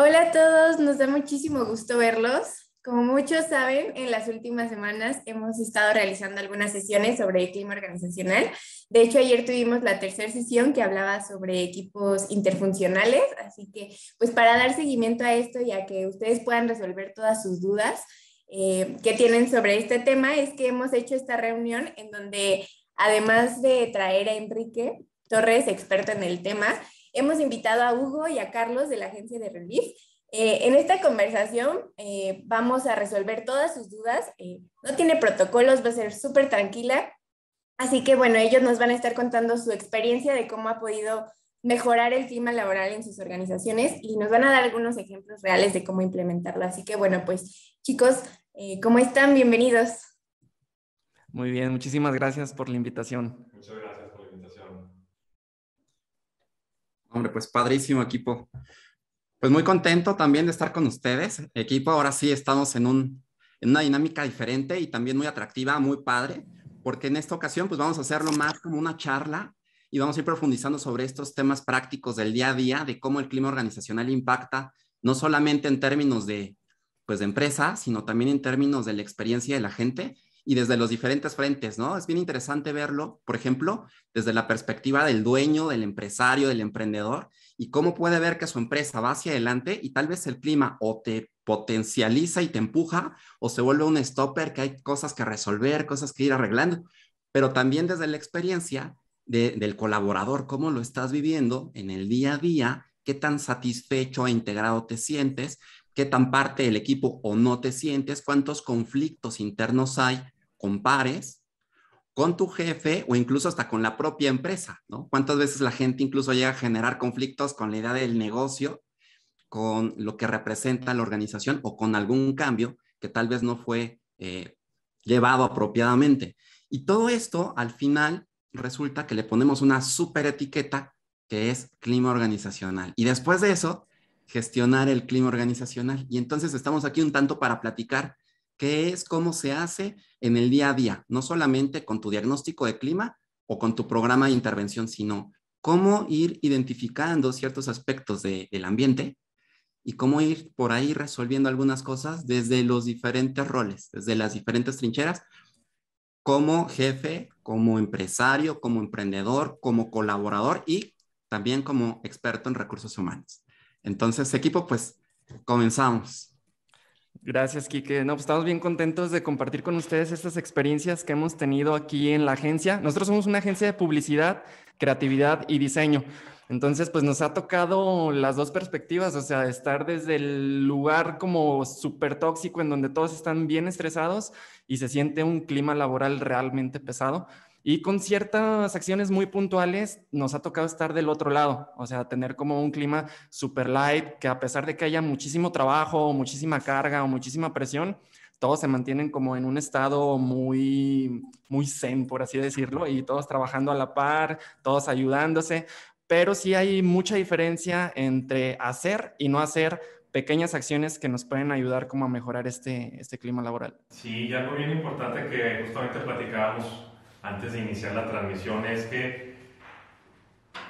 Hola a todos, nos da muchísimo gusto verlos. Como muchos saben, en las últimas semanas hemos estado realizando algunas sesiones sobre clima organizacional. De hecho, ayer tuvimos la tercera sesión que hablaba sobre equipos interfuncionales, así que pues para dar seguimiento a esto y a que ustedes puedan resolver todas sus dudas eh, que tienen sobre este tema, es que hemos hecho esta reunión en donde además de traer a Enrique Torres, experto en el tema, hemos invitado a Hugo y a Carlos de la agencia de Relief. Eh, en esta conversación eh, vamos a resolver todas sus dudas. Eh, no tiene protocolos, va a ser súper tranquila. Así que bueno, ellos nos van a estar contando su experiencia de cómo ha podido mejorar el clima laboral en sus organizaciones y nos van a dar algunos ejemplos reales de cómo implementarlo. Así que bueno, pues chicos, ¿cómo están? Bienvenidos. Muy bien, muchísimas gracias por la invitación. Muchas gracias. Hombre, pues padrísimo equipo. Pues muy contento también de estar con ustedes. Equipo, ahora sí estamos en, un, en una dinámica diferente y también muy atractiva, muy padre, porque en esta ocasión pues vamos a hacerlo más como una charla y vamos a ir profundizando sobre estos temas prácticos del día a día, de cómo el clima organizacional impacta, no solamente en términos de, pues, de empresa, sino también en términos de la experiencia de la gente y desde los diferentes frentes, ¿no? Es bien interesante verlo, por ejemplo, desde la perspectiva del dueño, del empresario, del emprendedor, y cómo puede ver que su empresa va hacia adelante y tal vez el clima o te potencializa y te empuja o se vuelve un stopper, que hay cosas que resolver, cosas que ir arreglando, pero también desde la experiencia del colaborador, cómo lo estás viviendo en el día a día, qué tan satisfecho e integrado te sientes, qué tan parte del equipo o no te sientes, cuántos conflictos internos hay con pares, con tu jefe o incluso hasta con la propia empresa, ¿no? ¿Cuántas veces la gente incluso llega a generar conflictos con la idea del negocio, con lo que representa la organización o con algún cambio que tal vez no fue eh, llevado apropiadamente? Y todo esto al final resulta que le ponemos una super etiqueta que es clima organizacional. Y después de eso, gestionar el clima organizacional. Y entonces estamos aquí un tanto para platicar qué es, cómo se hace en el día a día, no solamente con tu diagnóstico de clima o con tu programa de intervención, sino cómo ir identificando ciertos aspectos del ambiente y cómo ir por ahí resolviendo algunas cosas desde los diferentes roles, desde las diferentes trincheras, como jefe, como empresario, como emprendedor, como colaborador y también como experto en recursos humanos. Entonces, equipo, pues comenzamos. Gracias, Kike. No, pues estamos bien contentos de compartir con ustedes estas experiencias que hemos tenido aquí en la agencia. Nosotros somos una agencia de publicidad, creatividad y diseño. Entonces, pues nos ha tocado las dos perspectivas, o sea, estar desde el lugar como súper tóxico en donde todos están bien estresados y se siente un clima laboral realmente pesado. Y con ciertas acciones muy puntuales nos ha tocado estar del otro lado, o sea, tener como un clima super light, que a pesar de que haya muchísimo trabajo, muchísima carga o muchísima presión, todos se mantienen como en un estado muy, muy zen, por así decirlo, y todos trabajando a la par, todos ayudándose, pero sí hay mucha diferencia entre hacer y no hacer pequeñas acciones que nos pueden ayudar como a mejorar este, este clima laboral. Sí, y algo bien importante que justamente platicábamos antes de iniciar la transmisión es que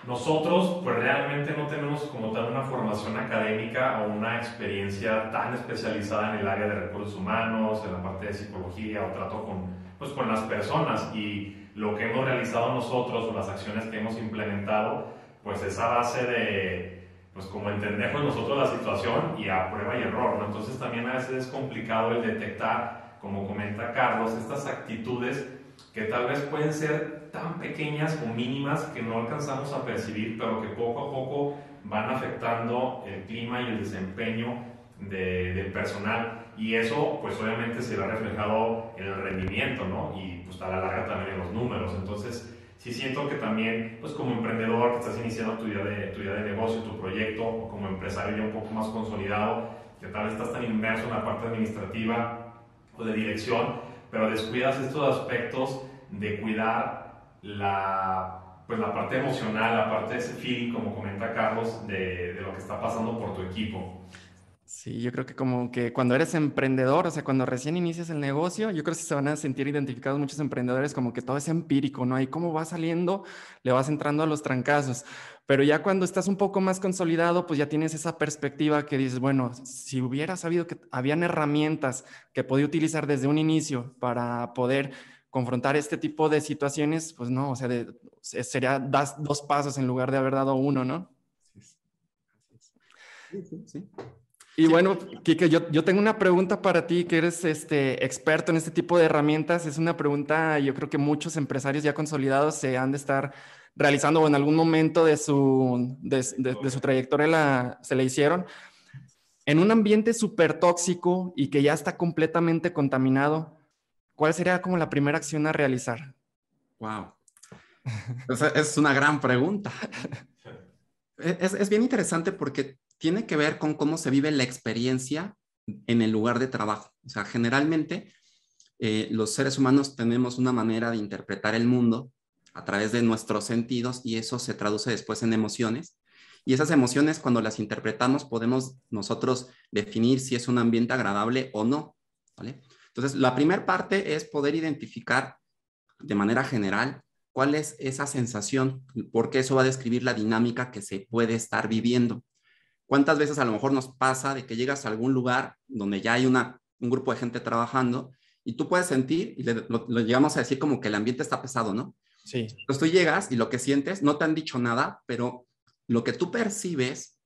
nosotros pues realmente no tenemos como tal una formación académica o una experiencia tan especializada en el área de recursos humanos, en la parte de psicología o trato con, pues, con las personas y lo que hemos realizado nosotros o las acciones que hemos implementado pues es a base de pues como entendemos nosotros la situación y a prueba y error, ¿no? Entonces también a veces es complicado el detectar, como comenta Carlos, estas actitudes que tal vez pueden ser tan pequeñas o mínimas que no alcanzamos a percibir, pero que poco a poco van afectando el clima y el desempeño del personal. Y eso, pues obviamente se ve reflejado en el rendimiento, ¿no? Y pues a la larga también en los números. Entonces, sí siento que también, pues como emprendedor que estás iniciando tu idea de, tu idea de negocio, tu proyecto, o como empresario ya un poco más consolidado, que tal vez estás tan inmerso en la parte administrativa o de dirección, pero descuidas estos aspectos de cuidar la, pues la parte emocional, la parte de ese feeling, como comenta Carlos, de, de lo que está pasando por tu equipo. Sí, yo creo que como que cuando eres emprendedor, o sea, cuando recién inicias el negocio, yo creo que se van a sentir identificados muchos emprendedores como que todo es empírico, ¿no? Ahí cómo va saliendo, le vas entrando a los trancazos. Pero ya cuando estás un poco más consolidado, pues ya tienes esa perspectiva que dices, bueno, si hubiera sabido que habían herramientas que podía utilizar desde un inicio para poder confrontar este tipo de situaciones, pues no, o sea, sería das dos pasos en lugar de haber dado uno, ¿no? Sí, sí, sí. Y bueno, Kike, yo, yo, tengo una pregunta para ti, que eres este, experto en este tipo de herramientas. Es una pregunta, yo creo que muchos empresarios ya consolidados se han de estar realizando o en algún momento de su, de, su trayectoria la, se le hicieron. En un ambiente súper tóxico y que ya está completamente contaminado, ¿cuál sería como la primera acción a realizar? Wow. es una gran pregunta. Es, es bien interesante porque tiene que ver con cómo se vive la experiencia en el lugar de trabajo. O sea, generalmente eh, los seres humanos tenemos una manera de interpretar el mundo a través de nuestros sentidos y eso se traduce después en emociones. Y esas emociones, cuando las interpretamos, podemos nosotros definir si es un ambiente agradable o no. ¿vale? Entonces, la primera parte es poder identificar de manera general cuál es esa sensación, porque eso va a describir la dinámica que se puede estar viviendo. ¿Cuántas veces a lo mejor nos pasa de que llegas a algún lugar donde ya hay una, un grupo de gente trabajando y tú puedes sentir, y lo, llegamos a decir como que el ambiente está pesado, ¿no? Sí. Entonces tú llegas y lo que sientes, no te han dicho nada, pero lo que tú percibes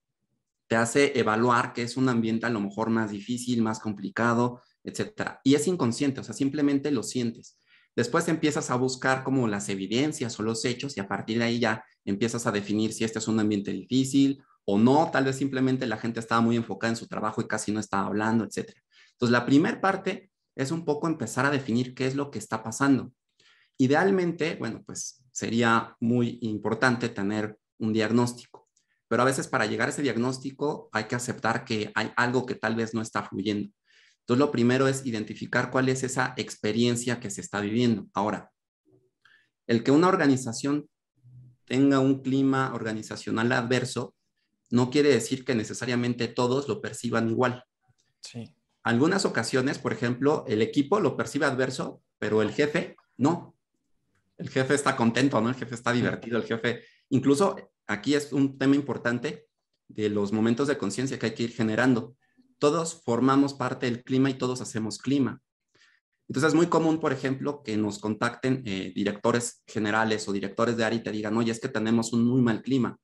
te hace evaluar que es un ambiente a lo mejor más difícil, más complicado, etcétera. Y es inconsciente, o sea, simplemente lo sientes. Después empiezas a buscar como las evidencias o los hechos y a partir de ahí ya empiezas a definir si este es un ambiente difícil o no, tal vez simplemente la gente estaba muy enfocada en su trabajo y casi no estaba hablando, etc. Entonces, la primera parte es un poco empezar a definir qué es lo que está pasando. Idealmente, bueno, pues sería muy importante tener un diagnóstico, pero a veces para llegar a ese diagnóstico hay que aceptar que hay algo que tal vez no está fluyendo. Entonces, lo primero es identificar cuál es esa experiencia que se está viviendo. Ahora, el que una organización tenga un clima organizacional adverso no quiere decir que necesariamente todos lo perciban igual. Sí. Algunas ocasiones, por ejemplo, el equipo lo percibe adverso, pero el jefe no. El jefe está contento, ¿no? El jefe está divertido, el jefe, incluso aquí es un tema importante de los momentos de conciencia que hay que ir generando. Todos formamos parte del clima y todos hacemos clima. Entonces es muy común, por ejemplo, que nos contacten eh, directores generales o directores de área y te digan, oye, es que tenemos un muy mal clima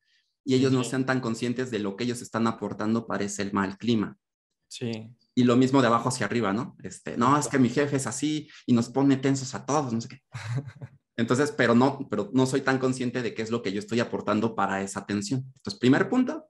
y ellos no sean tan conscientes de lo que ellos están aportando para ese mal clima. Sí. Y lo mismo de abajo hacia arriba, ¿no? Este, no, es que mi jefe es así y nos pone tensos a todos, no sé qué. Entonces, pero no, pero no soy tan consciente de qué es lo que yo estoy aportando para esa atención. Entonces, primer punto,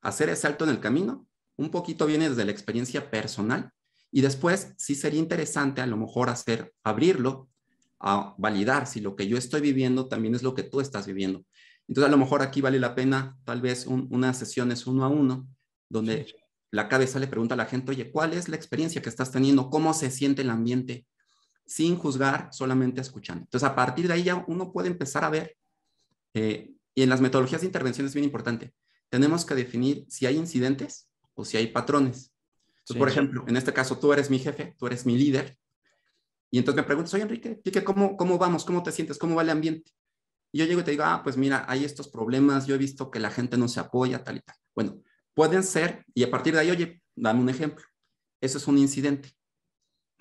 hacer ese salto en el camino. Un poquito viene desde la experiencia personal y después sí sería interesante a lo mejor hacer, abrirlo a validar si lo que yo estoy viviendo también es lo que tú estás viviendo. Entonces, a lo mejor aquí vale la pena tal vez una sesión es uno a uno, donde la cabeza le pregunta a la gente, oye, ¿cuál es la experiencia que estás teniendo? ¿Cómo se siente el ambiente? Sin juzgar, solamente escuchando. Entonces, a partir de ahí ya uno puede empezar a ver, eh, y en las metodologías de intervención es bien importante, tenemos que definir si hay incidentes o si hay patrones. Entonces, por ejemplo, en este caso, tú eres mi jefe, tú eres mi líder, y entonces me preguntas, oye, Enrique, ¿cómo, ¿cómo vamos? ¿Cómo te sientes? ¿Cómo va el ambiente? Y yo llego y te digo, ah, pues mira, hay estos problemas, yo he visto que la gente no se apoya, tal y tal. Bueno, pueden ser, y a partir de ahí, oye, dame un ejemplo. Eso es un incidente.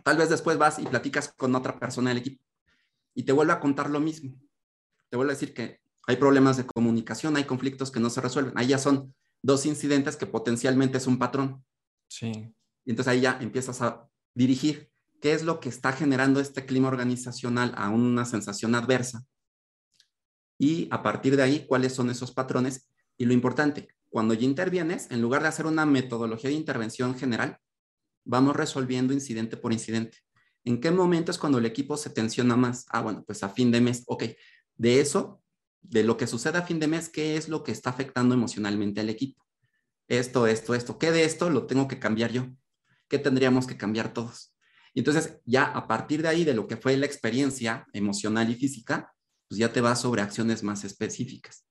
Tal vez después vas y platicas con otra persona del equipo y te vuelve a contar lo mismo. Te vuelve a decir que hay problemas de comunicación, hay conflictos que no se resuelven. Ahí ya son dos incidentes que potencialmente es un patrón. Sí. Y entonces ahí ya empiezas a dirigir qué es lo que está generando este clima organizacional a una sensación adversa y a partir de ahí cuáles son esos patrones. Y lo importante, cuando ya intervienes, en lugar de hacer una metodología de intervención general, vamos resolviendo incidente por incidente. ¿En qué momento es cuando el equipo se tensiona más? Ah, bueno, pues a fin de mes, ok. De eso, de lo que sucede a fin de mes, ¿qué es lo que está afectando emocionalmente al equipo? Esto, esto, esto. ¿Qué de esto lo tengo que cambiar yo? ¿Qué tendríamos que cambiar todos? Y entonces, ya a partir de ahí, de lo que fue la experiencia emocional y física, pues ya te vas sobre acciones más específicas.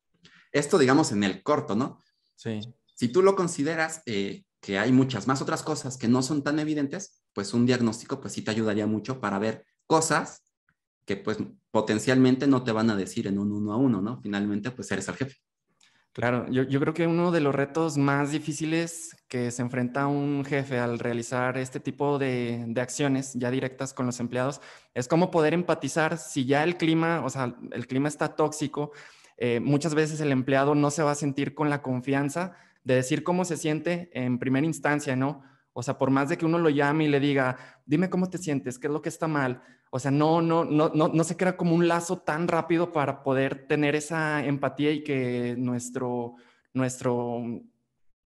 Esto, digamos, en el corto, ¿no? Sí. Si tú lo consideras, eh, que hay muchas más otras cosas que no son tan evidentes, pues un diagnóstico pues sí te ayudaría mucho para ver cosas que pues potencialmente no te van a decir en un uno a uno, ¿no? Finalmente pues eres el jefe. Claro, yo, yo, creo que uno de los retos más difíciles que se enfrenta un jefe al realizar este tipo de, de, acciones ya directas con los empleados es cómo poder empatizar si ya el clima, o sea, el clima está tóxico, eh, muchas veces el empleado no se va a sentir con la confianza de decir cómo se siente en primera instancia, ¿no? O sea, por más de que uno lo llame y le diga, dime cómo te sientes, qué es lo que está mal. O sea, no, no, no, no, no se crea como un lazo tan rápido para poder tener esa empatía y que nuestro, nuestro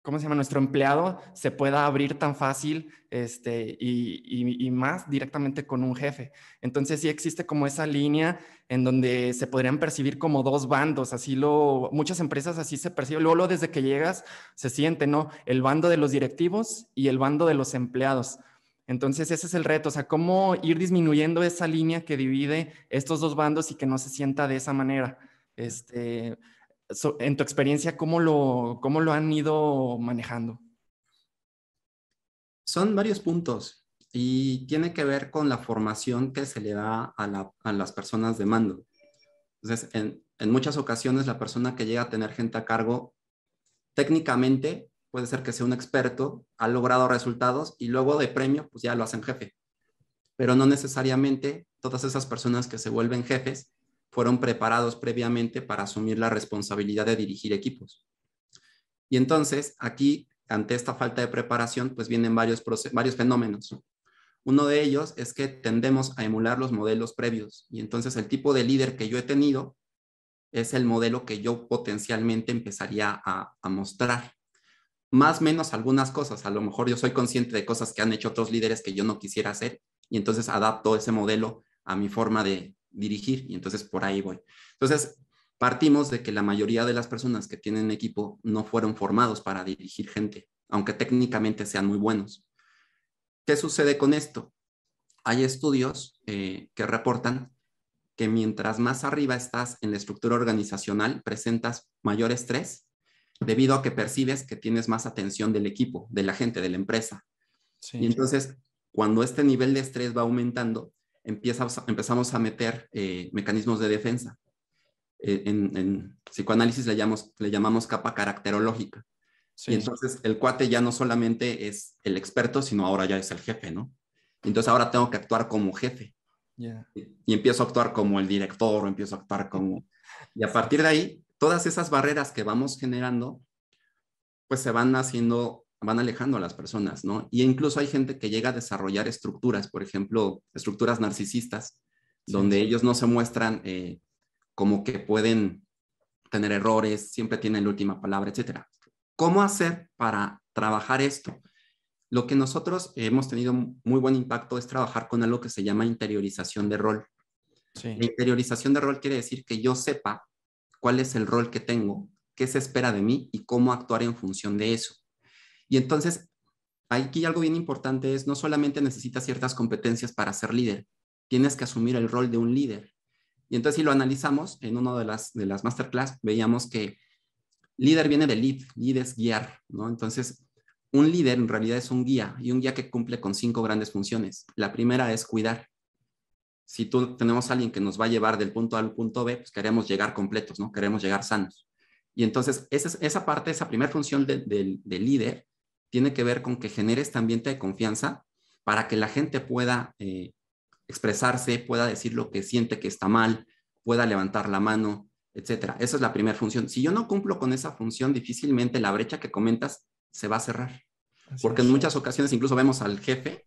¿cómo se llama? Nuestro empleado se pueda abrir tan fácil este, y, y, más directamente con un jefe. Entonces sí existe como esa línea en donde se podrían percibir como dos bandos, así lo, muchas empresas así se perciben, luego, luego desde que llegas se siente, ¿no? El bando de los directivos y el bando de los empleados. Entonces ese es el reto, o sea, cómo ir disminuyendo esa línea que divide estos dos bandos y que no se sienta de esa manera. Este, en tu experiencia, ¿cómo lo, ¿cómo lo han ido manejando? Son varios puntos y tiene que ver con la formación que se le da a, las personas de mando. Entonces, en, en, muchas ocasiones la persona que llega a tener gente a cargo, técnicamente puede ser que sea un experto, ha logrado resultados y luego de premio, pues ya lo hacen jefe. Pero no necesariamente todas esas personas que se vuelven jefes fueron preparados previamente para asumir la responsabilidad de dirigir equipos. Y entonces, aquí, ante esta falta de preparación, pues vienen varios, varios fenómenos. Uno de ellos es que tendemos a emular los modelos previos y entonces el tipo de líder que yo he tenido es el modelo que yo potencialmente empezaría a, a mostrar. Más menos algunas cosas, a lo mejor yo soy consciente de cosas que han hecho otros líderes que yo no quisiera hacer y entonces adapto ese modelo a mi forma de, dirigir y entonces por ahí voy. Entonces, partimos de que la mayoría de las personas que tienen equipo no fueron formados para dirigir gente, aunque técnicamente sean muy buenos. ¿Qué sucede con esto? Hay estudios eh, que reportan que mientras más arriba estás en la estructura organizacional, presentas mayor estrés debido a que percibes que tienes más atención del equipo, de la gente, de la empresa. Y entonces, cuando este nivel de estrés va aumentando, empezamos a meter eh, mecanismos de defensa. Eh, en, psicoanálisis le llamamos, le llamamos capa caracterológica. Y entonces el cuate ya no solamente es el experto, sino ahora ya es el jefe, ¿no? Entonces ahora tengo que actuar como jefe. Y, y, empiezo a actuar como el director, o empiezo a actuar como... Y a partir de ahí, todas esas barreras que vamos generando, pues se van haciendo van alejando a las personas, ¿no? Y incluso hay gente que llega a desarrollar estructuras, por ejemplo, estructuras narcisistas, donde ellos no se muestran eh, como que pueden tener errores, siempre tienen la última palabra, etcétera. ¿Cómo hacer para trabajar esto? Lo que nosotros hemos tenido muy buen impacto es trabajar con algo que se llama interiorización de rol. La interiorización de rol quiere decir que yo sepa cuál es el rol que tengo, qué se espera de mí y cómo actuar en función de eso. Y entonces, aquí algo bien importante es, no solamente necesitas ciertas competencias para ser líder, tienes que asumir el rol de un líder. Y entonces, si lo analizamos, en una de las, de las masterclass, veíamos que líder viene de lead, lead es guiar, ¿no? Entonces, un líder en realidad es un guía y un guía que cumple con cinco grandes funciones. La primera es cuidar. Si tú tenemos a alguien que nos va a llevar del punto A al punto B, pues queremos llegar completos, ¿no? Queremos llegar sanos. Y entonces, esa, esa parte, esa primera función del líder tiene que ver con que genere este ambiente de confianza para que la gente pueda eh, expresarse, pueda decir lo que siente que está mal, pueda levantar la mano, etcétera. Esa es la primera función. Si yo no cumplo con esa función, difícilmente la brecha que comentas se va a cerrar. porque en muchas ocasiones incluso vemos al jefe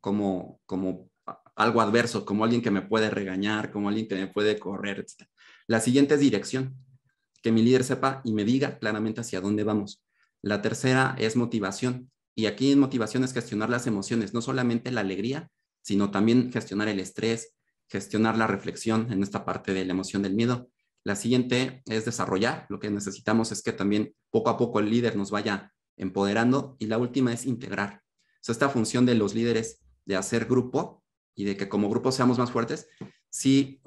como, como algo adverso, como alguien que me puede regañar, como alguien que me puede correr, etc. La siguiente es dirección, que mi líder sepa y me diga claramente hacia dónde vamos. La tercera es motivación. Y aquí en motivación es gestionar las emociones, no solamente la alegría, sino también gestionar el estrés, gestionar la reflexión en esta parte de la emoción del miedo. La siguiente es desarrollar. Lo que necesitamos es que también poco a poco el líder nos vaya empoderando. Y la última es integrar. O esta función de los líderes de hacer grupo y de que como grupo seamos más fuertes, si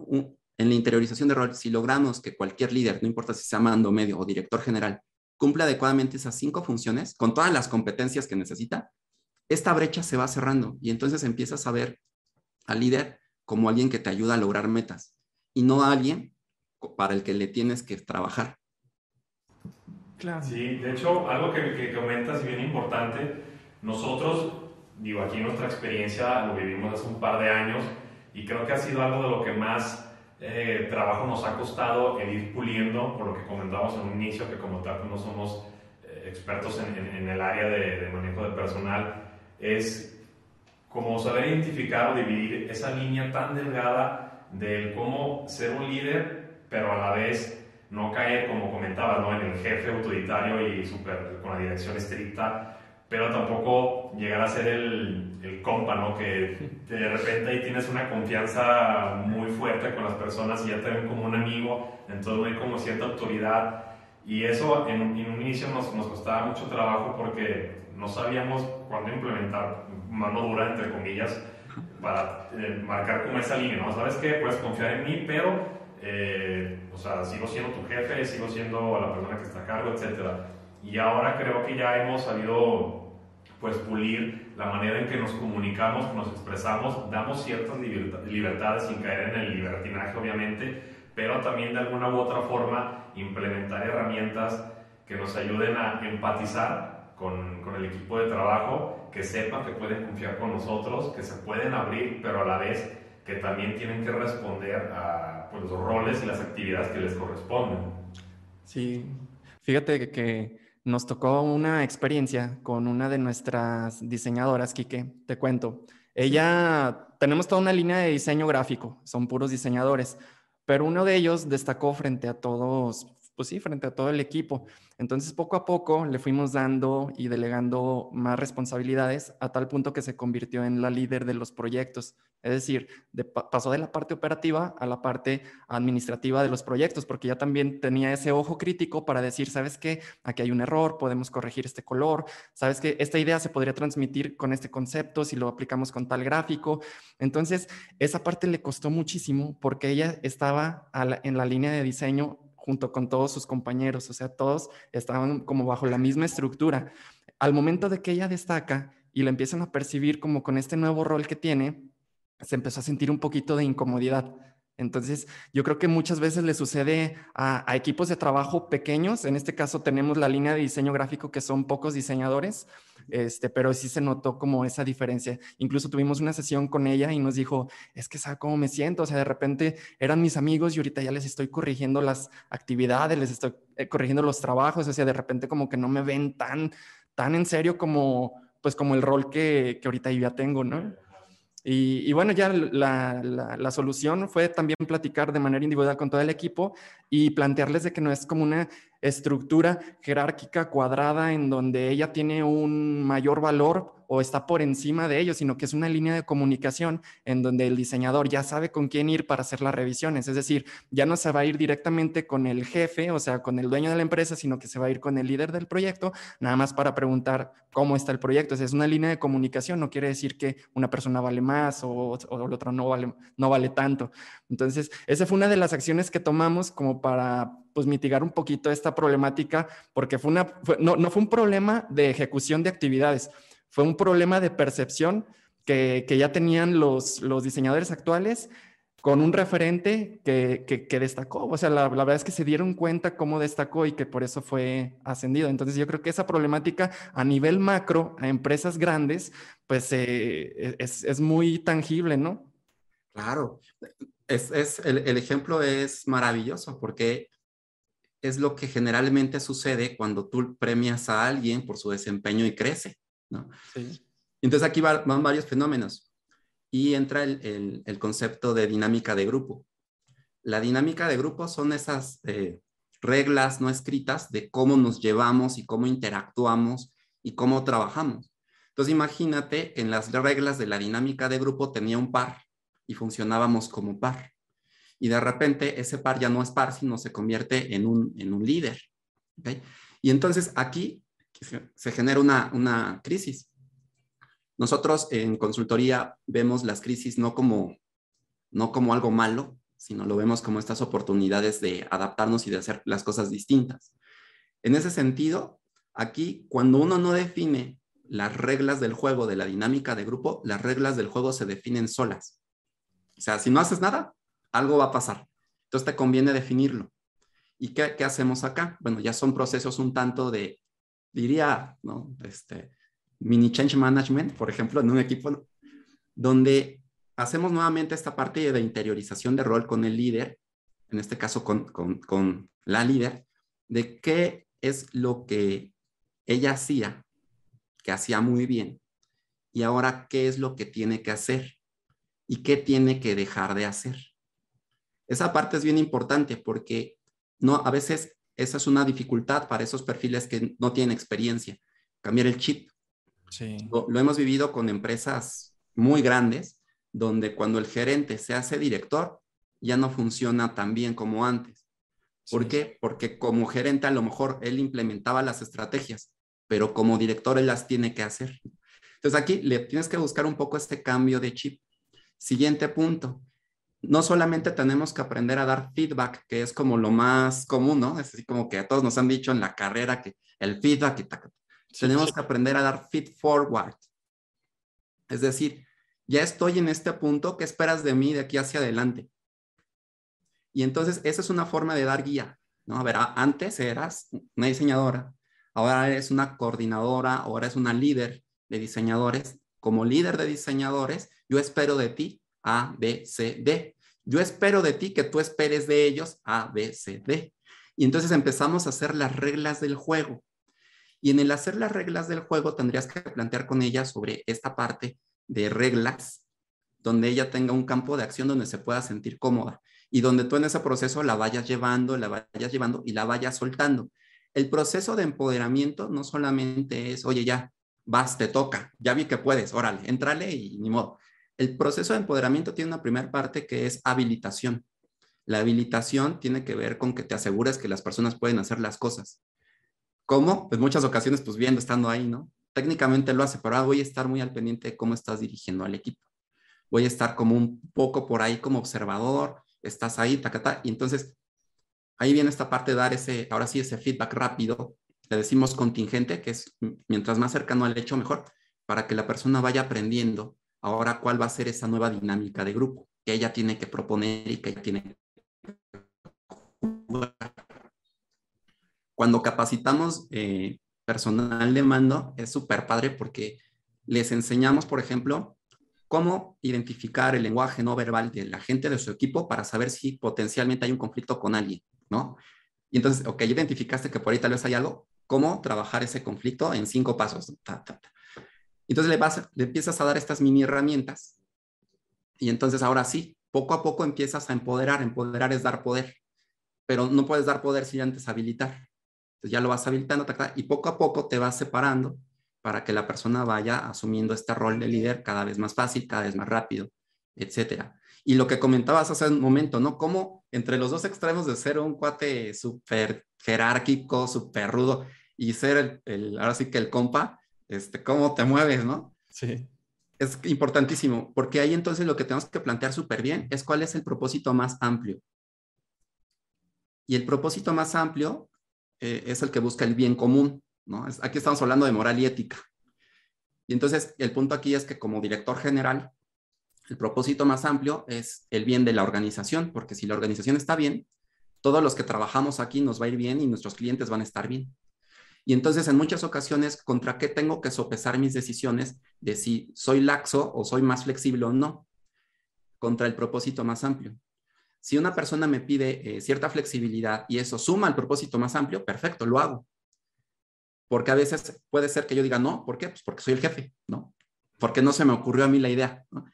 en la interiorización de rol, si logramos que cualquier líder, no importa si sea mando medio o director general, cumple adecuadamente esas cinco funciones con todas las competencias que necesita, esta brecha se va cerrando y entonces empiezas a ver al líder como alguien que te ayuda a lograr metas y no a alguien para el que le tienes que trabajar. Claro. Sí, de hecho, algo que, que comentas bien importante, nosotros, digo, aquí nuestra experiencia lo vivimos hace un par de años y creo que ha sido algo de lo que más eh, trabajo nos ha costado el ir puliendo, por lo que comentábamos en un inicio, que como tal pues, no somos eh, expertos en, en, el área de, de, manejo de personal, es como saber identificar o dividir esa línea tan delgada del cómo ser un líder, pero a la vez no caer, como comentaba, ¿no? en el jefe autoritario y super, con la dirección estricta, pero tampoco llegar a ser el, el compa, ¿no? Que de repente ahí tienes una confianza muy fuerte con las personas y ya te ven como un amigo, entonces hay como cierta autoridad. Y eso en, en un inicio nos, nos, costaba mucho trabajo porque no sabíamos cuándo implementar mano dura, entre comillas, para eh, marcar como esa línea, ¿no? ¿Sabes qué? Puedes confiar en mí, pero, eh, o sea, sigo siendo tu jefe, sigo siendo la persona que está a cargo, etc. Y ahora creo que ya hemos sabido pues pulir la manera en que nos comunicamos, nos expresamos, damos ciertas libertades sin caer en el libertinaje obviamente, pero también de alguna u otra forma implementar herramientas que nos ayuden a empatizar con, con el equipo de trabajo, que sepan que pueden confiar con nosotros, que se pueden abrir, pero a la vez que también tienen que responder a pues, los roles y las actividades que les corresponden. Sí, fíjate que nos tocó una experiencia con una de nuestras diseñadoras, Quique, te cuento. Ella, tenemos toda una línea de diseño gráfico, son puros diseñadores, pero uno de ellos destacó frente a todos, pues sí, frente a todo el equipo. Entonces, poco a poco le fuimos dando y delegando más responsabilidades a tal punto que se convirtió en la líder de los proyectos. Es decir, pasó de la parte operativa a la parte administrativa de los proyectos, porque ya también tenía ese ojo crítico para decir, ¿sabes qué? Aquí hay un error, podemos corregir este color, ¿sabes qué? Esta idea se podría transmitir con este concepto si lo aplicamos con tal gráfico. Entonces, esa parte le costó muchísimo porque ella estaba en la línea de diseño junto con todos sus compañeros, o sea, todos estaban como bajo la misma estructura. Al momento de que ella destaca y la empiezan a percibir como con este nuevo rol que tiene, se empezó a sentir un poquito de incomodidad. Entonces, yo creo que muchas veces le sucede a, a, equipos de trabajo pequeños. En este caso tenemos la línea de diseño gráfico que son pocos diseñadores este, pero sí se notó como esa diferencia. Incluso tuvimos una sesión con ella y nos dijo, es que sabe cómo me siento, o sea, de repente eran mis amigos y ahorita ya les estoy corrigiendo las actividades, les estoy eh, corrigiendo los trabajos, o sea, de repente como que no me ven tan, tan en serio como, pues como el rol que, que ahorita yo ya tengo, ¿no? Y, bueno, ya la, la, la, solución fue también platicar de manera individual con todo el equipo y plantearles de que no es como una estructura jerárquica cuadrada en donde ella tiene un mayor valor o está por encima de ellos, sino que es una línea de comunicación en donde el diseñador ya sabe con quién ir para hacer las revisiones. Es decir, ya no se va a ir directamente con el jefe, o sea, con el dueño de la empresa, sino que se va a ir con el líder del proyecto, nada más para preguntar cómo está el proyecto. O sea, es una línea de comunicación, no quiere decir que una persona vale más o, el otro no vale, no vale tanto. Entonces, esa fue una de las acciones que tomamos como para pues mitigar un poquito esta problemática, porque fue una, no, no fue un problema de ejecución de actividades, fue un problema de percepción que, que ya tenían los, los, diseñadores actuales con un referente que, que, destacó. O sea, la, la, verdad es que se dieron cuenta cómo destacó y que por eso fue ascendido. Entonces yo creo que esa problemática a nivel macro, a empresas grandes, pues eh, es, es, muy tangible, ¿no? Claro. Es, es el, el, ejemplo es maravilloso porque es lo que generalmente sucede cuando tú premias a alguien por su desempeño y crece. ¿No? Sí. Entonces aquí van varios fenómenos y entra el, el, el, concepto de dinámica de grupo. La dinámica de grupo son esas eh, reglas no escritas de cómo nos llevamos y cómo interactuamos y cómo trabajamos. Entonces imagínate que en las reglas de la dinámica de grupo tenía un par y funcionábamos como par. Y de repente ese par ya no es par, sino se convierte en un, en un líder. ¿okay? Y entonces aquí se genera una, una crisis. Nosotros en consultoría vemos las crisis no como, no como algo malo, sino lo vemos como estas oportunidades de adaptarnos y de hacer las cosas distintas. En ese sentido, aquí, cuando uno no define las reglas del juego, de la dinámica de grupo, las reglas del juego se definen solas. O sea, si no haces nada, algo va a pasar. Entonces te conviene definirlo. ¿Y qué, qué hacemos acá? Bueno, ya son procesos un tanto de, diría, ¿no? Este, mini change management, por ejemplo, en un equipo, donde hacemos nuevamente esta parte de interiorización de rol con el líder, en este caso con, con, con la líder, de qué es lo que ella hacía, que hacía muy bien, y ahora qué es lo que tiene que hacer y qué tiene que dejar de hacer. Esa parte es bien importante porque no, a veces esa es una dificultad para esos perfiles que no tienen experiencia, cambiar el chip. Sí. Lo, lo hemos vivido con empresas muy grandes, donde cuando el gerente se hace director, ya no funciona tan bien como antes. ¿Por qué? Porque como gerente a lo mejor él implementaba las estrategias, pero como director él las tiene que hacer. Entonces aquí le tienes que buscar un poco este cambio de chip. Siguiente punto. No solamente tenemos que aprender a dar feedback, que es como lo más común, ¿no? Es así como que a todos nos han dicho en la carrera que el feedback y tenemos que aprender a dar feed forward. Es decir, ya estoy en este punto, ¿qué esperas de mí de aquí hacia adelante? Y entonces esa es una forma de dar guía, ¿no? A ver, antes eras una diseñadora, ahora eres una coordinadora, ahora eres una líder de diseñadores. Como líder de diseñadores, yo espero de ti A, B, C, D. Yo espero de ti que tú esperes de ellos A, B, C, D. Y entonces empezamos a hacer las reglas del juego. Y en el hacer las reglas del juego tendrías que plantear con ella sobre esta parte de reglas, donde ella tenga un campo de acción donde se pueda sentir cómoda y donde tú en ese proceso la vayas llevando, la vayas llevando y la vayas soltando. El proceso de empoderamiento no solamente es, oye, ya, vas, te toca, ya vi que puedes, órale, entrale y ni modo. El proceso de empoderamiento tiene una primera parte que es habilitación. La habilitación tiene que ver con que te asegures que las personas pueden hacer las cosas. ¿Cómo? Pues muchas ocasiones, pues viendo, estando ahí, ¿no? Técnicamente lo hace, pero ahora voy a estar muy al pendiente de cómo estás dirigiendo al equipo. Voy a estar como un poco por ahí como observador, estás ahí, tacata, y entonces ahí viene esta parte de dar ese, ahora sí, ese feedback rápido, le decimos contingente, que es mientras más cercano al hecho, mejor, para que la persona vaya aprendiendo ahora cuál va a ser esa nueva dinámica de grupo que ella tiene que proponer y que ella tiene Cuando capacitamos eh, personal de mando, es súper padre porque les enseñamos, por ejemplo, cómo identificar el lenguaje no verbal de la gente de su equipo para saber si potencialmente hay un conflicto con alguien, ¿no? Y entonces, ok, identificaste que por ahí tal vez hay algo, ¿cómo trabajar ese conflicto en cinco pasos? Entonces le, vas, le empiezas a dar estas mini herramientas y entonces ahora sí, poco a poco empiezas a empoderar. Empoderar es dar poder, pero no puedes dar poder sin antes habilitar. Entonces ya lo vas habilitando y poco a poco te vas separando para que la persona vaya asumiendo este rol de líder cada vez más fácil, cada vez más rápido, etcétera. Y lo que comentabas hace un momento, ¿no? Cómo entre los dos extremos de ser un cuate súper jerárquico, súper rudo y ser el, ahora sí que el compa, este, cómo te mueves, ¿no? Sí. Es importantísimo, porque ahí entonces lo que tenemos que plantear súper bien es cuál es el propósito más amplio. Y el propósito más amplio eh, es el que busca el bien común, Aquí estamos hablando de moral y ética. Y entonces el punto aquí es que como director general, el propósito más amplio es el bien de la organización, porque si la organización está bien, todos los que trabajamos aquí nos va a ir bien y nuestros clientes van a estar bien. Y entonces en muchas ocasiones, ¿contra qué tengo que sopesar mis decisiones de si soy laxo o soy más flexible o no? Contra el propósito más amplio. Si una persona me pide eh, cierta flexibilidad y eso suma al propósito más amplio, perfecto, lo hago porque a veces puede ser que yo diga no, ¿por qué? Pues porque soy el jefe, ¿no? Porque no se me ocurrió a mí la idea. ¿no?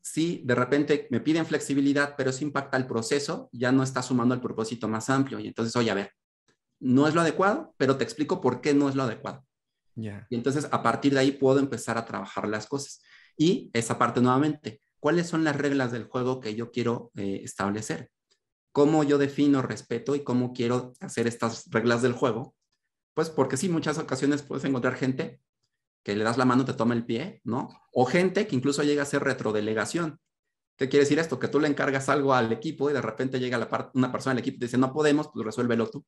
Si de repente me piden flexibilidad, pero eso impacta el proceso, ya no está sumando el propósito más amplio. Y entonces, oye, a ver, no es lo adecuado, pero te explico por qué no es lo adecuado. Y entonces, a partir de ahí puedo empezar a trabajar las cosas. Y esa parte nuevamente, ¿cuáles son las reglas del juego que yo quiero eh, establecer? ¿Cómo yo defino respeto y cómo quiero hacer estas reglas del juego pues porque sí, muchas ocasiones puedes encontrar gente que le das la mano, te toma el pie, ¿no? O gente que incluso llega a ser retrodelegación. ¿Qué quiere decir esto? Que tú le encargas algo al equipo y de repente llega la una persona del equipo y te dice, no podemos, pues resuélvelo tú.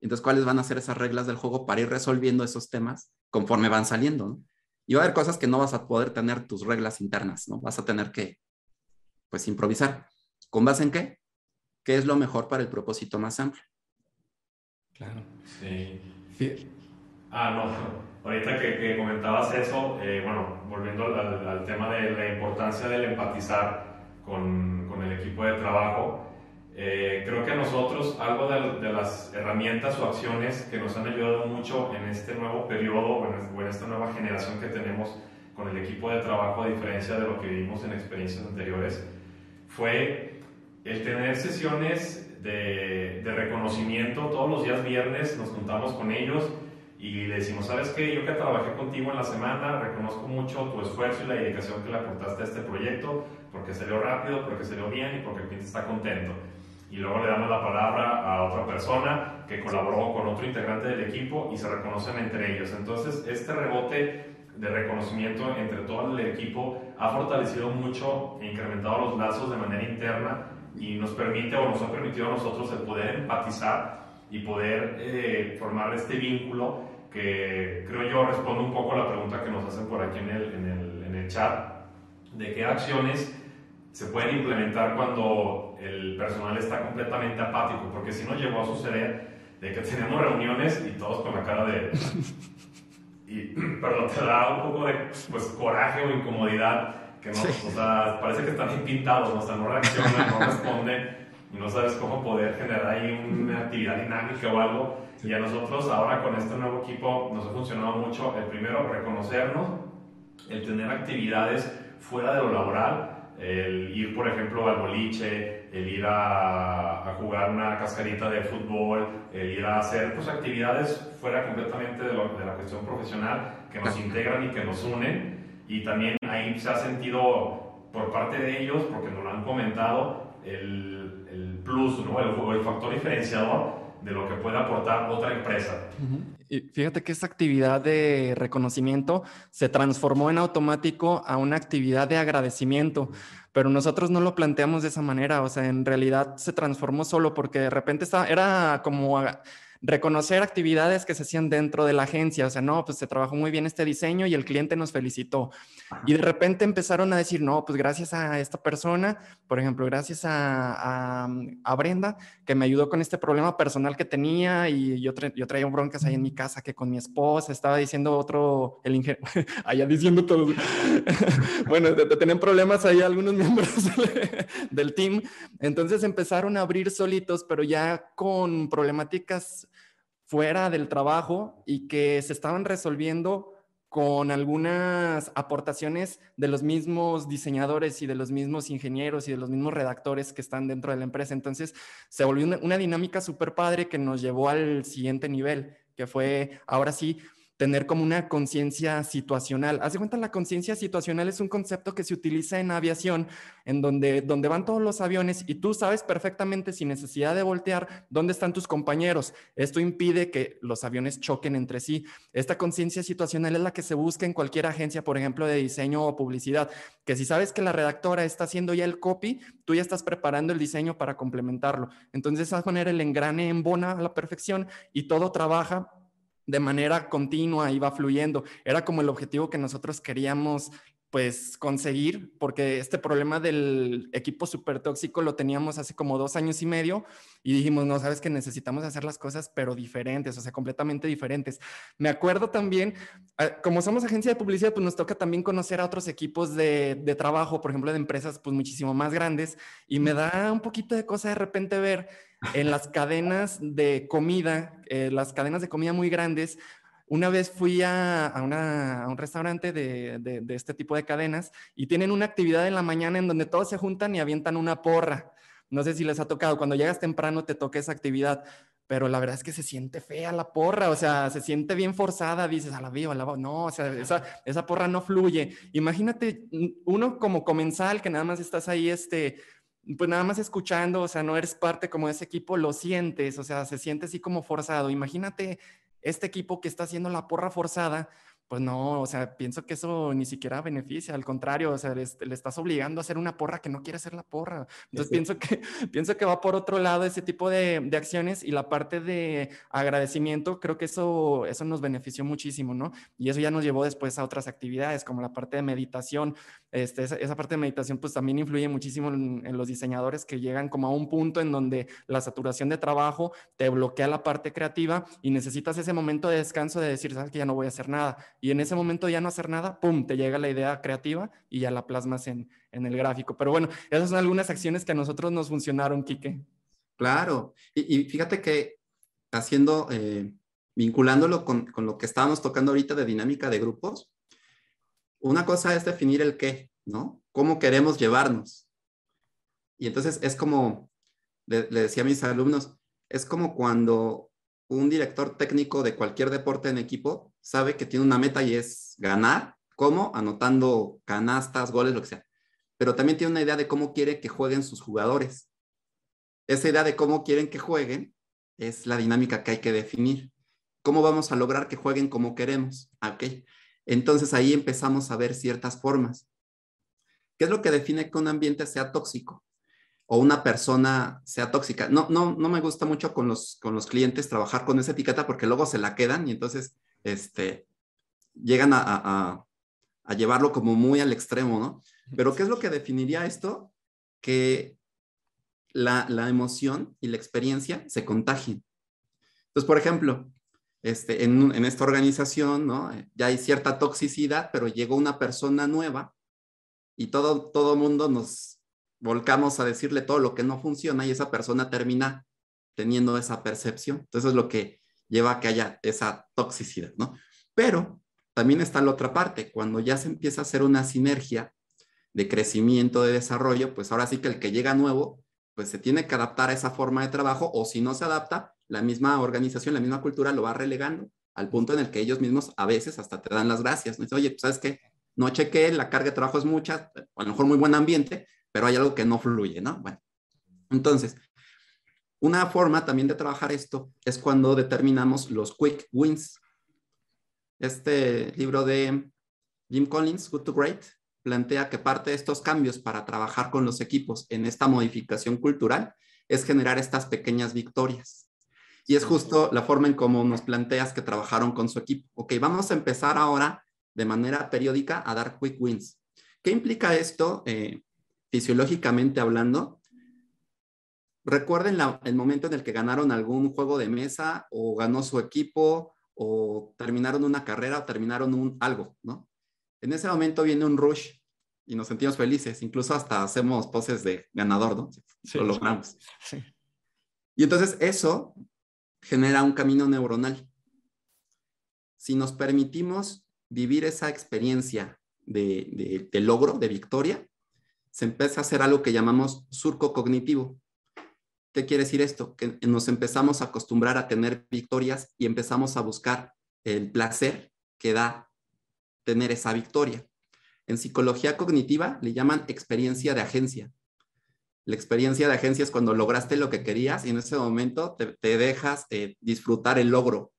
Entonces, ¿cuáles van a ser esas reglas del juego para ir resolviendo esos temas conforme van saliendo? ¿no? Y va a haber cosas que no vas a poder tener tus reglas internas, ¿no? Vas a tener que, pues, improvisar. ¿Con base en qué? ¿Qué es lo mejor para el propósito más amplio? Claro. Sí. Ah, no. Ahorita que, comentabas eso, eh, bueno, volviendo al, tema de la importancia del empatizar con, con el equipo de trabajo, eh, creo que nosotros, algo de, las herramientas o acciones que nos han ayudado mucho en este nuevo periodo o en, esta nueva generación que tenemos con el equipo de trabajo, a diferencia de lo que vivimos en experiencias anteriores, fue el tener sesiones de, de reconocimiento. Todos los días viernes nos juntamos con ellos y le decimos, ¿sabes qué? Yo que trabajé contigo en la semana, reconozco mucho tu esfuerzo y la dedicación que le aportaste a este proyecto, porque salió rápido, porque salió bien y porque el cliente está contento y luego le damos la palabra a otra persona que colaboró con otro integrante del equipo y se reconocen entre ellos. Entonces, este rebote de reconocimiento entre todo el equipo ha fortalecido mucho e incrementado los lazos de manera interna y nos permite o nos ha permitido a nosotros el poder empatizar y poder eh, formar este vínculo que creo yo responde un poco a la pregunta que nos hacen por aquí en el, en el, en el chat de qué acciones se pueden implementar cuando el personal está completamente apático, porque si no llegó a suceder de que tenemos reuniones y todos con la cara de... Y, perdón, te da un poco de pues, coraje o incomodidad, que no, o sea, parece que están pintados, o sea, no reaccionan, no responden, y no sabes cómo poder generar ahí una actividad dinámica o algo. Y a nosotros ahora con este nuevo equipo nos ha funcionado mucho el primero reconocernos, el tener actividades fuera de lo laboral, el ir, por ejemplo, al boliche, el ir a, jugar una cascarita de fútbol, el ir a hacer pues, actividades fuera completamente de, de, la cuestión profesional que nos integran y que nos unen. Y también ahí se ha sentido por parte de ellos, porque nos lo han comentado, el, el plus, ¿no? el, el factor diferenciador de lo que puede aportar otra empresa. Y fíjate que esa actividad de reconocimiento se transformó en automático a una actividad de agradecimiento, pero nosotros no lo planteamos de esa manera, o sea, en realidad se transformó solo porque de repente estaba, era como reconocer actividades que se hacían dentro de la agencia, o sea, no, pues se trabajó muy bien este diseño y el cliente nos felicitó. Y de repente empezaron a decir, no, pues gracias a esta persona, por ejemplo, gracias a, a, Brenda, que me ayudó con este problema personal que tenía y yo, yo traía broncas ahí en mi casa que con mi esposa estaba diciendo otro, el ingeniero, allá diciendo todo. bueno, tenían problemas ahí algunos miembros del team. Entonces empezaron a abrir solitos, pero ya con problemáticas fuera del trabajo y que se estaban resolviendo con algunas aportaciones de los mismos diseñadores y de los mismos ingenieros y de los mismos redactores que están dentro de la empresa. Entonces se volvió una, dinámica súper padre que nos llevó al siguiente nivel, que fue ahora sí tener como una conciencia situacional. Haz de cuenta, la conciencia situacional es un concepto que se utiliza en aviación, en donde, donde van todos los aviones y tú sabes perfectamente sin necesidad de voltear dónde están tus compañeros. Esto impide que los aviones choquen entre sí. Esta conciencia situacional es la que se busca en cualquier agencia, por ejemplo, de diseño o publicidad, que si sabes que la redactora está haciendo ya el copy, tú ya estás preparando el diseño para complementarlo. Entonces, esa manera el engrane embona a la perfección y todo trabaja de manera continua, iba fluyendo. Era como el objetivo que nosotros queríamos pues conseguir, porque este problema del equipo súper tóxico lo teníamos hace como dos años y medio y dijimos, no, sabes que necesitamos hacer las cosas, pero diferentes, o sea, completamente diferentes. Me acuerdo también, ah, como somos agencia de publicidad, pues nos toca también conocer a otros equipos de, de trabajo, por ejemplo, de empresas pues muchísimo más grandes y me da un poquito de cosa de repente ver en las cadenas de comida, eh, las cadenas de comida muy grandes, una vez fui a, un restaurante de, este tipo de cadenas y tienen una actividad en la mañana en donde todos se juntan y avientan una porra. No sé si les ha tocado, cuando llegas temprano te toca esa actividad, pero la verdad es que se siente fea la porra, o sea, se siente bien forzada, dices, a la viva, a la no, o sea, esa, esa porra no fluye. Imagínate uno como comensal que nada más estás ahí, este, pues nada más escuchando, o sea, no eres parte como de ese equipo, lo sientes, o sea, se siente así como forzado. Imagínate este equipo que está haciendo la porra forzada, pues no, o sea, pienso que eso ni siquiera beneficia, al contrario, o sea, le, estás obligando a hacer una porra que no quiere hacer la porra. Entonces pienso que, pienso que va por otro lado ese tipo de, de, acciones y la parte de agradecimiento, creo que eso, eso nos benefició muchísimo, ¿no? Y eso ya nos llevó después a otras actividades, como la parte de meditación. Este, esa, parte de meditación pues también influye muchísimo en, los diseñadores que llegan como a un punto en donde la saturación de trabajo te bloquea la parte creativa y necesitas ese momento de descanso de decir, sabes que ya no voy a hacer nada y en ese momento ya no hacer nada, ¡pum!, te llega la idea creativa y ya la plasmas en, en el gráfico. Pero bueno, esas son algunas acciones que a nosotros nos funcionaron, Quique. Claro, y, fíjate que haciendo, eh, vinculándolo con, con lo que estábamos tocando ahorita de dinámica de grupos, una cosa es definir el qué, ¿no? ¿Cómo queremos llevarnos? Y entonces es como, le, decía a mis alumnos, es como cuando un director técnico de cualquier deporte en equipo sabe que tiene una meta y es ganar, ¿cómo? Anotando canastas, goles, lo que sea. Pero también tiene una idea de cómo quiere que jueguen sus jugadores. Esa idea de cómo quieren que jueguen es la dinámica que hay que definir. ¿Cómo vamos a lograr que jueguen como queremos? Ok. Entonces ahí empezamos a ver ciertas formas. ¿Qué es lo que define que un ambiente sea tóxico? o una persona sea tóxica. No, no, no me gusta mucho con los, con los clientes trabajar con esa etiqueta porque luego se la quedan y entonces este, llegan a, llevarlo como muy al extremo, ¿no? Pero ¿qué es lo que definiría esto? Que la, emoción y la experiencia se contagien. Entonces, por ejemplo, este, en, esta organización, ¿no? Ya hay cierta toxicidad, pero llegó una persona nueva y todo, todo mundo nos, volcamos a decirle todo lo que no funciona y esa persona termina teniendo esa percepción. Entonces es lo que lleva a que haya esa toxicidad, ¿no? Pero también está la otra parte, cuando ya se empieza a hacer una sinergia de crecimiento, de desarrollo, pues ahora sí que el que llega nuevo, pues se tiene que adaptar a esa forma de trabajo o si no se adapta, la misma organización, la misma cultura lo va relegando al punto en el que ellos mismos a veces hasta te dan las gracias. ¿no? Oye, pues, ¿sabes qué? No chequé, la carga de trabajo es mucha, a lo mejor muy buen ambiente, pero hay algo que no fluye, ¿no? Bueno, entonces, una forma también de trabajar esto es cuando determinamos los quick wins. Este libro de Jim Collins, Good to Great, plantea que parte de estos cambios para trabajar con los equipos en esta modificación cultural es generar estas pequeñas victorias. Y es justo la forma en cómo nos planteas que trabajaron con su equipo. Ok, vamos a empezar ahora de manera periódica a dar quick wins. ¿Qué implica esto? Eh, fisiológicamente hablando, recuerden el momento en el que ganaron algún juego de mesa o ganó su equipo o terminaron una carrera o terminaron un algo, ¿no? En ese momento viene un rush y nos sentimos felices, incluso hasta hacemos poses de ganador, ¿no? Lo logramos. Y entonces eso genera un camino neuronal. Si nos permitimos vivir esa experiencia de logro, de victoria, se empieza a hacer algo que llamamos surco cognitivo. ¿Qué quiere decir esto? Que nos empezamos a acostumbrar a tener victorias y empezamos a buscar el placer que da tener esa victoria. En psicología cognitiva le llaman experiencia de agencia. La experiencia de agencia es cuando lograste lo que querías y en ese momento te, dejas eh, disfrutar el logro.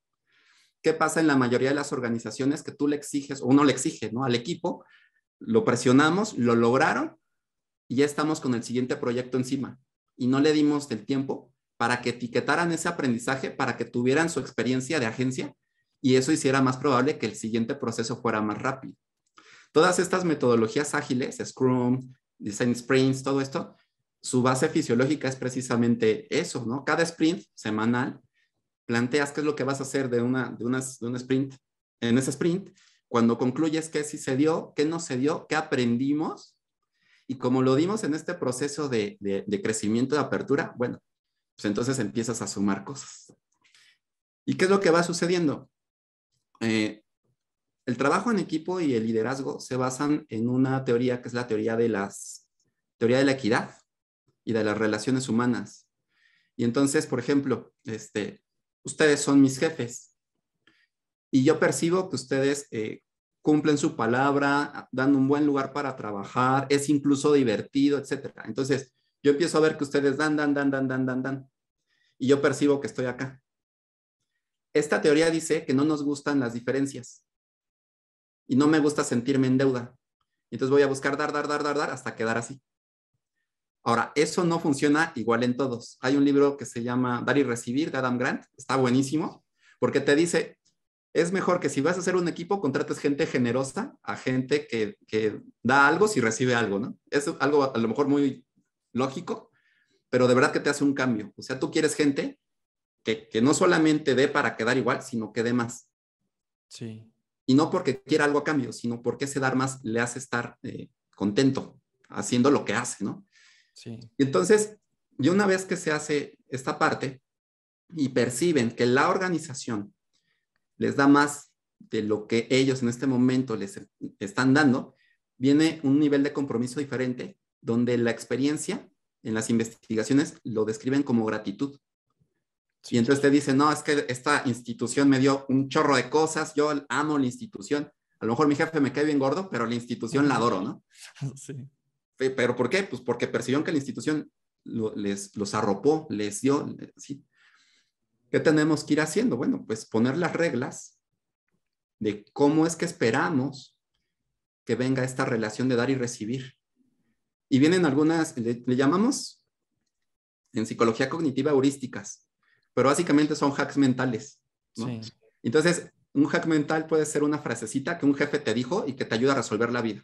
¿Qué pasa en la mayoría de las organizaciones que tú le exiges o uno le exige ¿no? al equipo? Lo presionamos, lo lograron y ya estamos con el siguiente proyecto encima y no le dimos el tiempo para que etiquetaran ese aprendizaje, para que tuvieran su experiencia de agencia y eso hiciera más probable que el siguiente proceso fuera más rápido. Todas estas metodologías ágiles, Scrum, Design Sprints, todo esto, su base fisiológica es precisamente eso, ¿no? Cada sprint semanal planteas qué es lo que vas a hacer de, una, de, de un sprint. En ese sprint, cuando concluyes qué sí se dio, qué no se dio, qué aprendimos y como lo dimos en este proceso de, de, crecimiento, de apertura, bueno, pues entonces empiezas a sumar cosas. ¿Y qué es lo que va sucediendo? Eh, el trabajo en equipo y el liderazgo se basan en una teoría que es la teoría de las teoría de la equidad y de las relaciones humanas. Y entonces, por ejemplo, este, ustedes son mis jefes y yo percibo que ustedes eh, cumplen su palabra, dan un buen lugar para trabajar, es incluso divertido, etcétera. Entonces, yo empiezo a ver que ustedes dan, dan, dan, dan, dan, dan, dan, y yo percibo que estoy acá. Esta teoría dice que no nos gustan las diferencias. y no me gusta sentirme en deuda. Entonces voy a buscar dar, dar, dar, dar, dar hasta quedar así. Ahora, eso no funciona igual en todos. Hay un libro que se llama Dar y Recibir de Adam Grant. Está buenísimo porque te dice, es mejor que si vas a hacer un equipo, contrates gente generosa a gente que, que da algo si recibe algo, ¿no? Es algo a lo mejor muy lógico, pero de verdad que te hace un cambio. O sea, tú quieres gente que, que no solamente dé para quedar igual, sino que dé más. Sí. Y no porque quiera algo a cambio, sino porque ese dar más le hace estar eh, contento haciendo lo que hace, ¿no? Sí. Entonces, y una vez que se hace esta parte y perciben que la organización les da más de lo que ellos en este momento les están dando, viene un nivel de compromiso diferente donde la experiencia en las investigaciones lo describen como gratitud. Y entonces te dicen, no, es que esta institución me dio un chorro de cosas, yo amo la institución. A lo mejor mi jefe me cae bien gordo, pero la institución la adoro, ¿no? Sí. ¿Pero por qué? Pues porque percibieron que la institución les, los arropó, les dio, ¿sí? ¿Qué tenemos que ir haciendo? Bueno, pues poner las reglas de cómo es que esperamos que venga esta relación de dar y recibir. Y vienen algunas, le, le llamamos en psicología cognitiva heurísticas, pero básicamente son hacks mentales. ¿no? Sí. Entonces, un hack mental puede ser una frasecita que un jefe te dijo y que te ayuda a resolver la vida.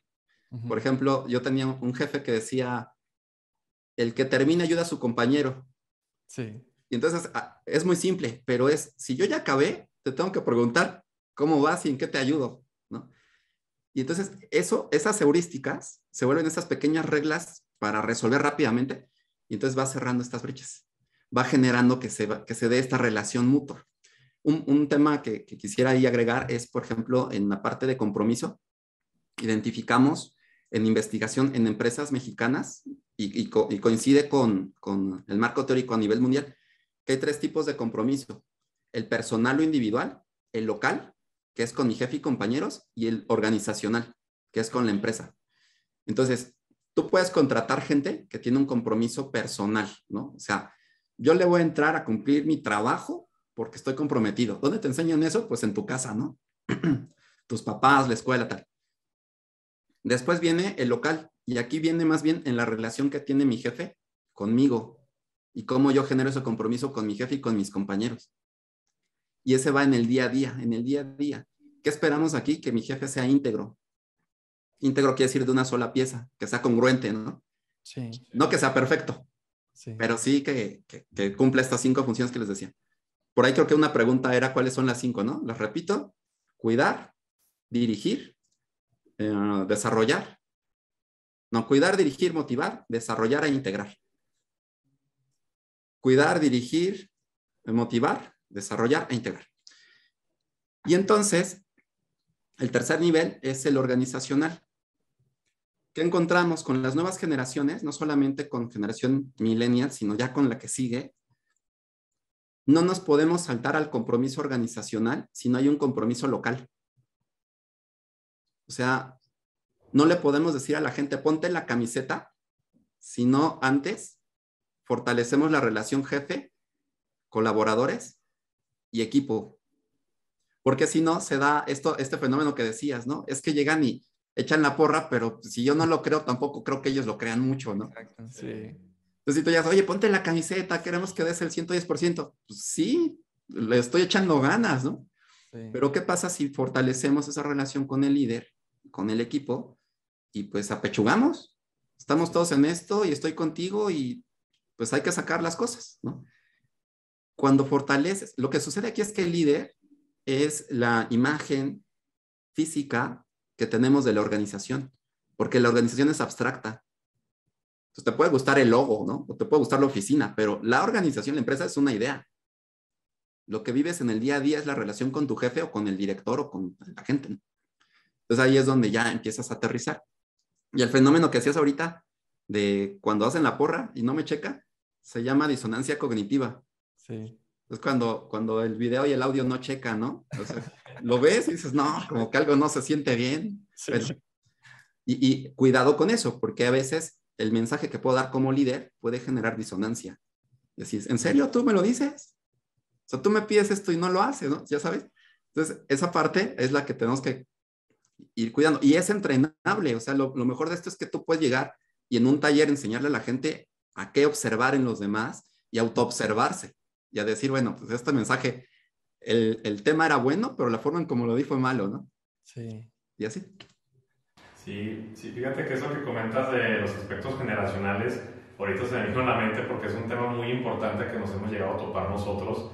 Ujú. Por ejemplo, yo tenía un jefe que decía, el que termina ayuda a su compañero. Sí. Y entonces ah, es muy simple, pero es, si yo ya acabé, te tengo que preguntar cómo vas y en qué te ayudo, ¿no? Y entonces eso, esas heurísticas se vuelven esas pequeñas reglas para resolver rápidamente y entonces va cerrando estas brechas, va generando que se, que se dé esta relación mutua. Un, un tema que, que quisiera ahí agregar es, por ejemplo, en la parte de compromiso, identificamos en investigación en empresas mexicanas y, y co- y coincide con, con el marco teórico a nivel mundial, que hay tres tipos de compromiso. El personal o individual, el local, que es con mi jefe y compañeros, y el organizacional, que es con la empresa. Entonces, tú puedes contratar gente que tiene un compromiso personal, ¿no? O sea, yo le voy a entrar a cumplir mi trabajo porque estoy comprometido. ¿Dónde te enseñan eso? Pues en tu casa, ¿no? Tus papás, la escuela, tal. Después viene el local, y aquí viene más bien en la relación que tiene mi jefe conmigo y cómo yo genero ese compromiso con mi jefe y con mis compañeros. Y ese va en el día a día, en el día a día. ¿Qué esperamos aquí? Que mi jefe sea íntegro. Íntegro quiere decir de una sola pieza, que sea congruente, ¿no? Sí. No que sea perfecto, Pero sí que, que, cumpla estas cinco funciones que les decía. Por ahí creo que una pregunta era cuáles son las cinco, ¿no? Las repito. Cuidar, dirigir, eh, desarrollar. No, cuidar, dirigir, motivar, desarrollar e integrar. Cuidar, dirigir, motivar, desarrollar e integrar. Y entonces, el tercer nivel es el organizacional. ¿Qué encontramos con las nuevas generaciones? No solamente con generación millennial, sino ya con la que sigue. No nos podemos saltar al compromiso organizacional si no hay un compromiso local. O sea, no le podemos decir a la gente, ponte la camiseta, sino antes fortalecemos la relación jefe, colaboradores y equipo. Porque si no, se da esto, este fenómeno que decías, ¿no? Es que llegan y echan la porra, pero si yo no lo creo, tampoco creo que ellos lo crean mucho, ¿no? Exacto, sí. Entonces, si tú ya dices, oye, ponte la camiseta, queremos que des el 110%. Pues sí, le estoy echando ganas, ¿no? sí. Pero ¿qué pasa si fortalecemos esa relación con el líder, con el equipo, y pues apechugamos? Estamos todos en esto y estoy contigo y pues hay que sacar las cosas, ¿no? Cuando fortaleces, lo que sucede aquí es que el líder es la imagen física que tenemos de la organización, porque la organización es abstracta. Entonces te puede gustar el logo, ¿no? O te puede gustar la oficina, pero la organización, la empresa es una idea. Lo que vives en el día a día es la relación con tu jefe o con el director o con la gente. ¿no? Entonces ahí es donde ya empiezas a aterrizar. Y el fenómeno que hacías ahorita de cuando hacen la porra y no me checa, se llama disonancia cognitiva. Sí. Es cuando, cuando el video y el audio no checan, ¿no? O sea, lo ves y dices, no, como que algo no se siente bien. Sí. Pero- y, y cuidado con eso, porque a veces el mensaje que puedo dar como líder puede generar disonancia. Y así es, ¿en serio tú me lo dices? O sea, tú me pides esto y no lo haces, ¿no? Ya sabes. Entonces, esa parte es la que tenemos que ir cuidando. Y es entrenable, o sea, lo, lo mejor de esto es que tú puedes llegar y en un taller enseñarle a la gente a qué observar en los demás y autoobservarse y a decir, bueno, pues este mensaje, el, el tema era bueno, pero la forma en como lo di fue malo, ¿no? Sí. Y así. Sí, sí, fíjate que eso que comentas de los aspectos generacionales, ahorita se me vino a la mente porque es un tema muy importante que nos hemos llegado a topar nosotros,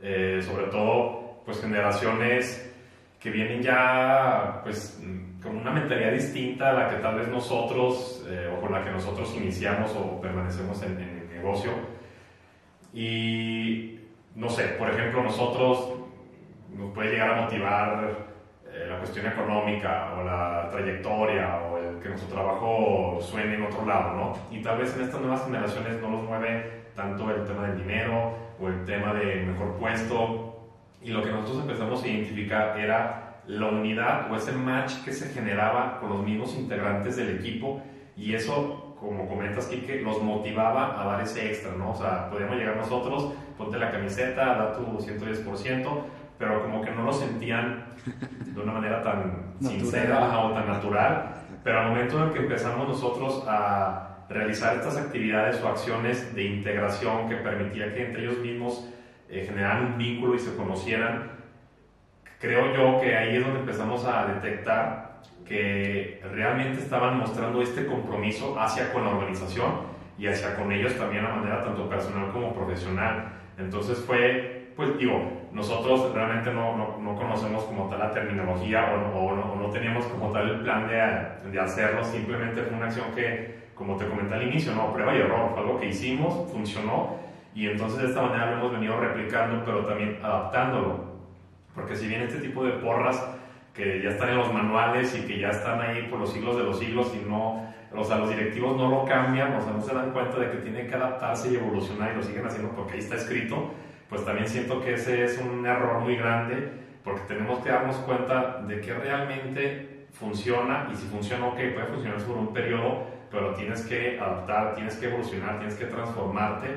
eh, sobre todo, pues generaciones que vienen ya, pues, con una mentalidad distinta a la que tal vez nosotros, eh, o con la que nosotros iniciamos o permanecemos en, en el negocio. Y, no sé, por ejemplo, nosotros nos puede llegar a motivar eh, la cuestión económica o la trayectoria o el que nuestro trabajo suene en otro lado, ¿no? Y tal vez en estas nuevas generaciones no los mueve tanto el tema del dinero o el tema de mejor puesto. Y lo que nosotros empezamos a identificar era la unidad o ese match que se generaba con los mismos integrantes del equipo y eso, como comentas, Kike, los motivaba a dar ese extra, ¿no? O sea, podíamos llegar nosotros, ponte la camiseta, da tu 110%, pero como que no lo sentían de una manera tan sincera o tan natural. Pero al momento en que empezamos nosotros a realizar estas actividades o acciones de integración que permitía que entre ellos mismos eh, generaran un vínculo y se conocieran, creo yo que ahí es donde empezamos a detectar que realmente estaban mostrando este compromiso hacia con la organización y hacia con ellos también de manera tanto personal como profesional. Entonces fue, pues digo, nosotros realmente no, no, no conocemos como tal la terminología o, o, no, o, no, teníamos como tal el plan de, de, hacerlo, simplemente fue una acción que, como te comenté al inicio, no, prueba y error, fue algo que hicimos, funcionó y entonces de esta manera lo hemos venido replicando, pero también adaptándolo. Porque si bien este tipo de porras que ya están en los manuales y que ya están ahí por los siglos de los siglos y no, o sea, los directivos no lo cambian, o sea, no se dan cuenta de que tiene que adaptarse y evolucionar y lo siguen haciendo porque ahí está escrito, pues también siento que ese es un error muy grande porque tenemos que darnos cuenta de que realmente funciona y si funciona, ok, puede funcionar por un periodo, pero tienes que adaptar, tienes que evolucionar, tienes que transformarte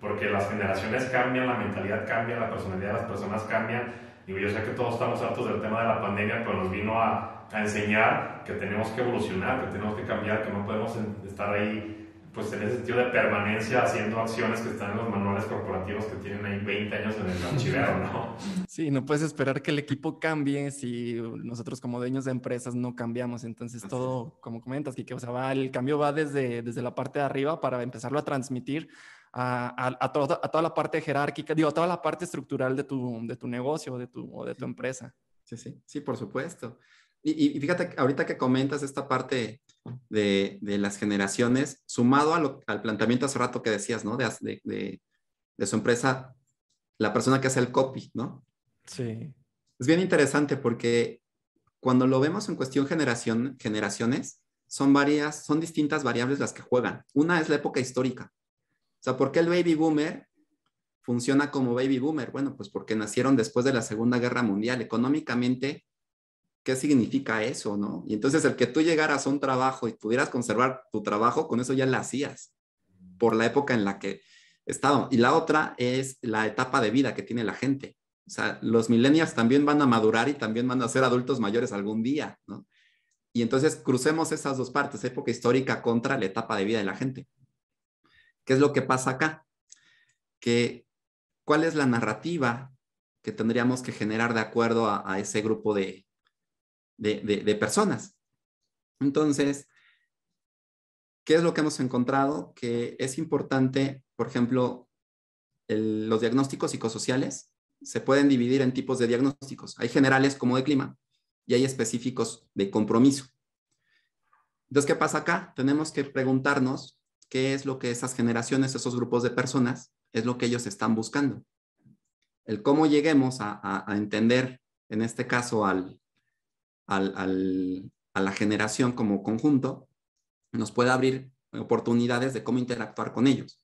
porque las generaciones cambian, la mentalidad cambia, la personalidad de las personas cambian. Digo, yo sé que todos estamos hartos del tema de la pandemia, pero nos vino a, a enseñar que tenemos que evolucionar, que tenemos que cambiar, que no podemos estar ahí pues en ese sentido de permanencia haciendo acciones que están en los manuales corporativos que tienen ahí 20 años en el archivero, ¿no? Sí, no puedes esperar que el equipo cambie si nosotros como dueños de empresas no cambiamos. Entonces todo, como comentas, que o sea, va, el cambio va desde, desde la parte de arriba para empezarlo a transmitir a, a, a, toda, a toda la parte jerárquica, digo, a toda la parte estructural de tu, de tu negocio de tu, o de tu empresa. Sí, sí, sí, por supuesto. Y, y, fíjate, ahorita que comentas esta parte de, de las generaciones, sumado a lo, al planteamiento hace rato que decías, ¿no? De, de, de, su empresa, la persona que hace el copy, ¿no? Sí. Es bien interesante porque cuando lo vemos en cuestión generación, generaciones, son varias, son distintas variables las que juegan. Una es la época histórica. Sea, ¿por qué el baby boomer funciona como baby boomer? Bueno, pues porque nacieron después de la Segunda Guerra Mundial. Económicamente qué significa eso, ¿no? Y entonces el que tú llegaras a un trabajo y pudieras conservar tu trabajo, con eso ya lo hacías, por la época en la que estaba. Y la otra es la etapa de vida que tiene la gente. O sea, los millennials también van a madurar y también van a ser adultos mayores algún día, ¿no? Y entonces crucemos esas dos partes, época histórica contra la etapa de vida de la gente. ¿Qué es lo que pasa acá? Que, ¿cuál es la narrativa que tendríamos que generar de acuerdo a, ese grupo de, de, personas. Entonces, ¿qué es lo que hemos encontrado? Que es importante, por ejemplo, los diagnósticos psicosociales se pueden dividir en tipos de diagnósticos. Hay generales como de clima y hay específicos de compromiso. Entonces, ¿qué pasa acá? Tenemos que preguntarnos qué es lo que esas generaciones, esos grupos de personas, es lo que ellos están buscando. El cómo lleguemos a, entender, en este caso, a la generación como conjunto, nos puede abrir oportunidades de cómo interactuar con ellos.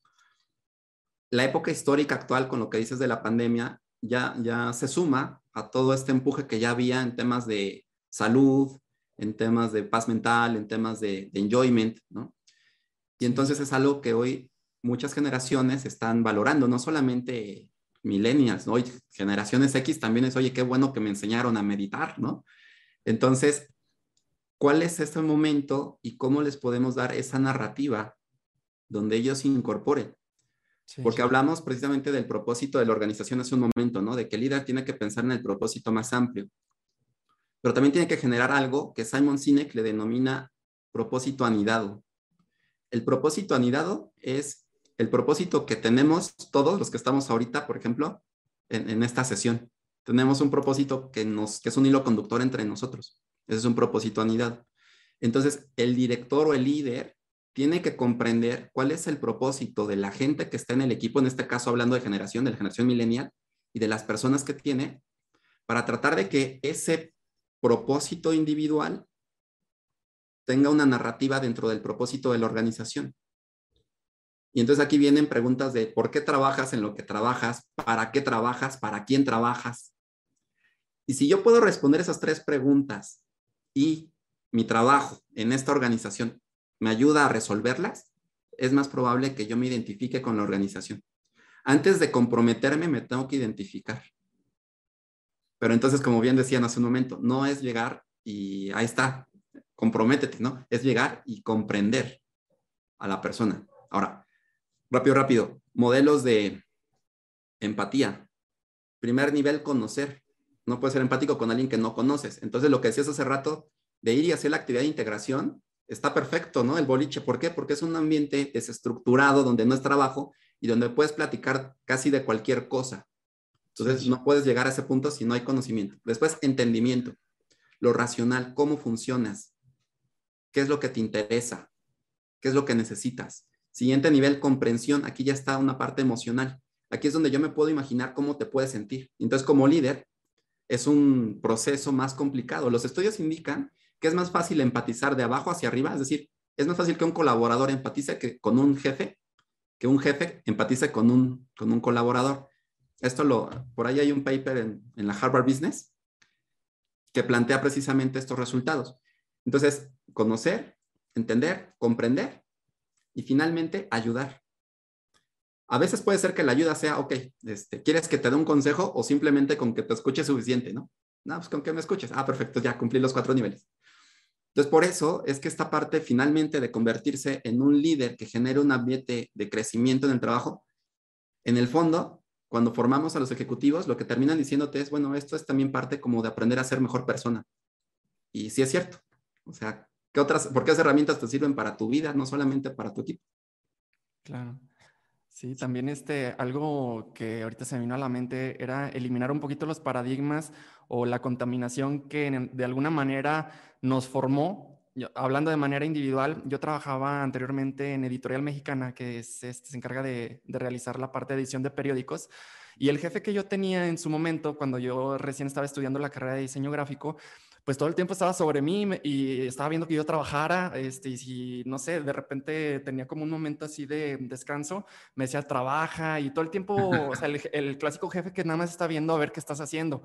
La época histórica actual, con lo que dices de la pandemia, ya, ya se suma a todo este empuje que ya había en temas de salud, en temas de paz mental, en temas de, de enjoyment, ¿no? Y entonces es algo que hoy muchas generaciones están valorando, no solamente millennials, ¿no? Hoy generaciones X también es, oye, qué bueno que me enseñaron a meditar, ¿no? Entonces, cuál es este momento y cómo les podemos dar esa narrativa donde ellos se incorporen. Porque hablamos precisamente del propósito de la organización hace un momento, ¿no? De que el líder tiene que pensar en el propósito más amplio. Pero también tiene que generar algo que Simon Sinek le denomina propósito anidado. El propósito anidado es el propósito que tenemos todos los que estamos ahorita, por ejemplo, en, esta sesión. Tenemos un propósito que, nos, que es un hilo conductor entre nosotros. Ese es un propósito anidado. Entonces, el director o el líder tiene que comprender cuál es el propósito de la gente que está en el equipo, en este caso hablando de generación, de la generación milenial y de las personas que tiene, para tratar de que ese propósito individual tenga una narrativa dentro del propósito de la organización. Y entonces aquí vienen preguntas de por qué trabajas en lo que trabajas, para qué trabajas, para quién trabajas. Y si yo puedo responder esas tres preguntas y mi trabajo en esta organización me ayuda a resolverlas, es más probable que yo me identifique con la organización. Antes de comprometerme, me tengo que identificar. Pero entonces, como bien decían hace un momento, no es llegar y ahí está, comprométete, ¿no? Es llegar y comprender a la persona. Ahora, rápido, rápido, modelos de empatía. Primer nivel, conocer. No puedes ser empático con alguien que no conoces. Entonces, lo que decías hace rato, de ir y hacer la actividad de integración, está perfecto, ¿no? El boliche, ¿por qué? Porque es un ambiente desestructurado donde no es trabajo y donde puedes platicar casi de cualquier cosa. Entonces, no puedes llegar a ese punto si no hay conocimiento. Después, entendimiento, lo racional, cómo funcionas, qué es lo que te interesa, qué es lo que necesitas. Siguiente nivel, comprensión, aquí ya está una parte emocional. Aquí es donde yo me puedo imaginar cómo te puedes sentir. Entonces, como líder, es un proceso más complicado. Los estudios indican que es más fácil empatizar de abajo hacia arriba, es decir, es más fácil que un colaborador empatice que con un jefe, que un jefe empatice con un, con un colaborador. Esto lo, por ahí hay un paper en, en la Harvard Business que plantea precisamente estos resultados. Entonces, conocer, entender, comprender y finalmente ayudar. A veces puede ser que la ayuda sea, ok, este, ¿quieres que te dé un consejo o simplemente con que te escuche suficiente, no? No, pues con que me escuches. Ah, perfecto, ya cumplí los cuatro niveles. Entonces, por eso es que esta parte finalmente de convertirse en un líder que genere un ambiente de crecimiento en el trabajo, en el fondo, cuando formamos a los ejecutivos, lo que terminan diciéndote es, bueno, esto es también parte como de aprender a ser mejor persona. Y sí es cierto. O sea, ¿qué otras, por qué esas herramientas te sirven para tu vida, no solamente para tu equipo? Claro. Sí, también este, algo que ahorita se me vino a la mente era eliminar un poquito los paradigmas o la contaminación que de alguna manera nos formó. hablando de manera individual, yo trabajaba anteriormente en Editorial Mexicana, que este, se encarga de, de realizar la parte de edición de periódicos. Y el jefe que yo tenía en su momento, cuando yo recién estaba estudiando la carrera de diseño gráfico, pues todo el tiempo estaba sobre mí y estaba viendo que yo trabajara, este, y si, no sé, de repente tenía como un momento así de descanso, me decía, trabaja, y todo el tiempo, o el, clásico jefe que nada más está viendo a ver qué estás haciendo.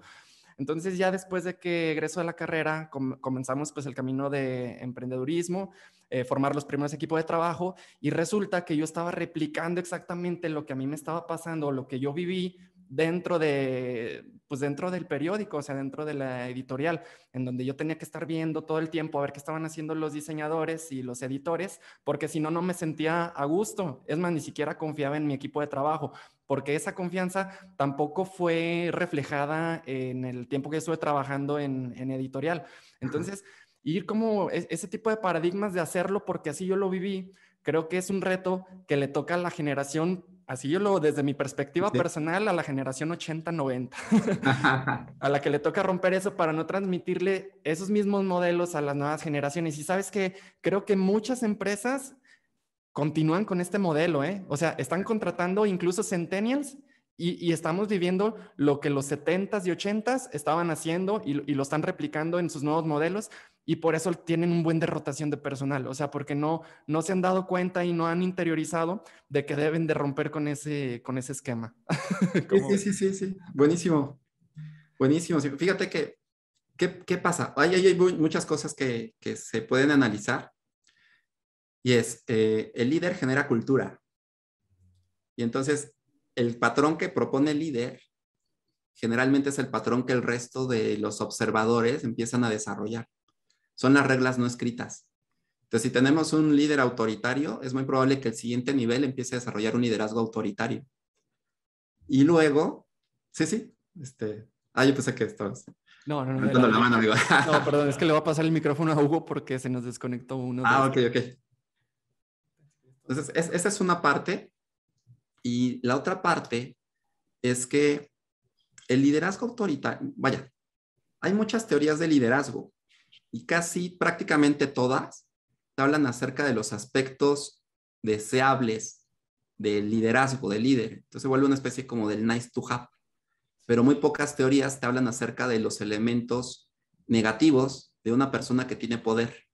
Entonces ya después de que egreso de la carrera, comenzamos pues el camino de emprendedurismo, eh, formar los primeros equipos de trabajo y resulta que yo estaba replicando exactamente lo que a mí me estaba pasando, lo que yo viví dentro de, pues dentro del periódico, o sea, dentro de la editorial, en donde yo tenía que estar viendo todo el tiempo a ver qué estaban haciendo los diseñadores y los editores, porque si no, no me sentía a gusto. Es más, ni siquiera confiaba en mi equipo de trabajo, porque esa confianza tampoco fue reflejada en el tiempo que estuve trabajando en, en editorial. Entonces, ir como e, ese tipo de paradigmas de hacerlo, porque así yo lo viví, creo que es un reto que le toca a la generación así yo lo, desde mi perspectiva personal, a la generación 80-90, a la que le toca romper eso para no transmitirle esos mismos modelos a las nuevas generaciones. Y sabes que creo que muchas empresas continúan con este modelo, ¿eh? O sea, están contratando incluso centennials y, estamos viviendo lo que los 70s y 80s estaban haciendo y, y, lo están replicando en sus nuevos modelos y por eso tienen un buen de rotación de personal, o sea, porque no, no se han dado cuenta y no han interiorizado de que deben de romper con ese, con ese esquema. sí, sí, sí, sí, buenísimo, buenísimo. Fíjate que, ¿qué, qué pasa? Hay, hay, muchas cosas que, que, se pueden analizar y es, eh, el líder genera cultura. Y entonces, el patrón que propone el líder generalmente es el patrón que el resto de los observadores empiezan a desarrollar. Son las reglas no escritas. Entonces, si tenemos un líder autoritario, es muy probable que el siguiente nivel empiece a desarrollar un liderazgo autoritario. Y luego, sí, sí, este, ah, yo pensé que estabas. No, no, no. la mano, amigo. No, perdón, es que le voy a pasar el micrófono a Hugo porque se nos desconectó uno. Ah, ok, ok. Entonces, esa es una parte. Y la otra parte es que el liderazgo autoritario, vaya, hay muchas teorías de liderazgo y casi prácticamente todas hablan acerca de los aspectos deseables del liderazgo, del líder. Entonces se vuelve una especie como del nice to have. Pero muy pocas teorías te hablan acerca de los elementos negativos de una persona que tiene poder,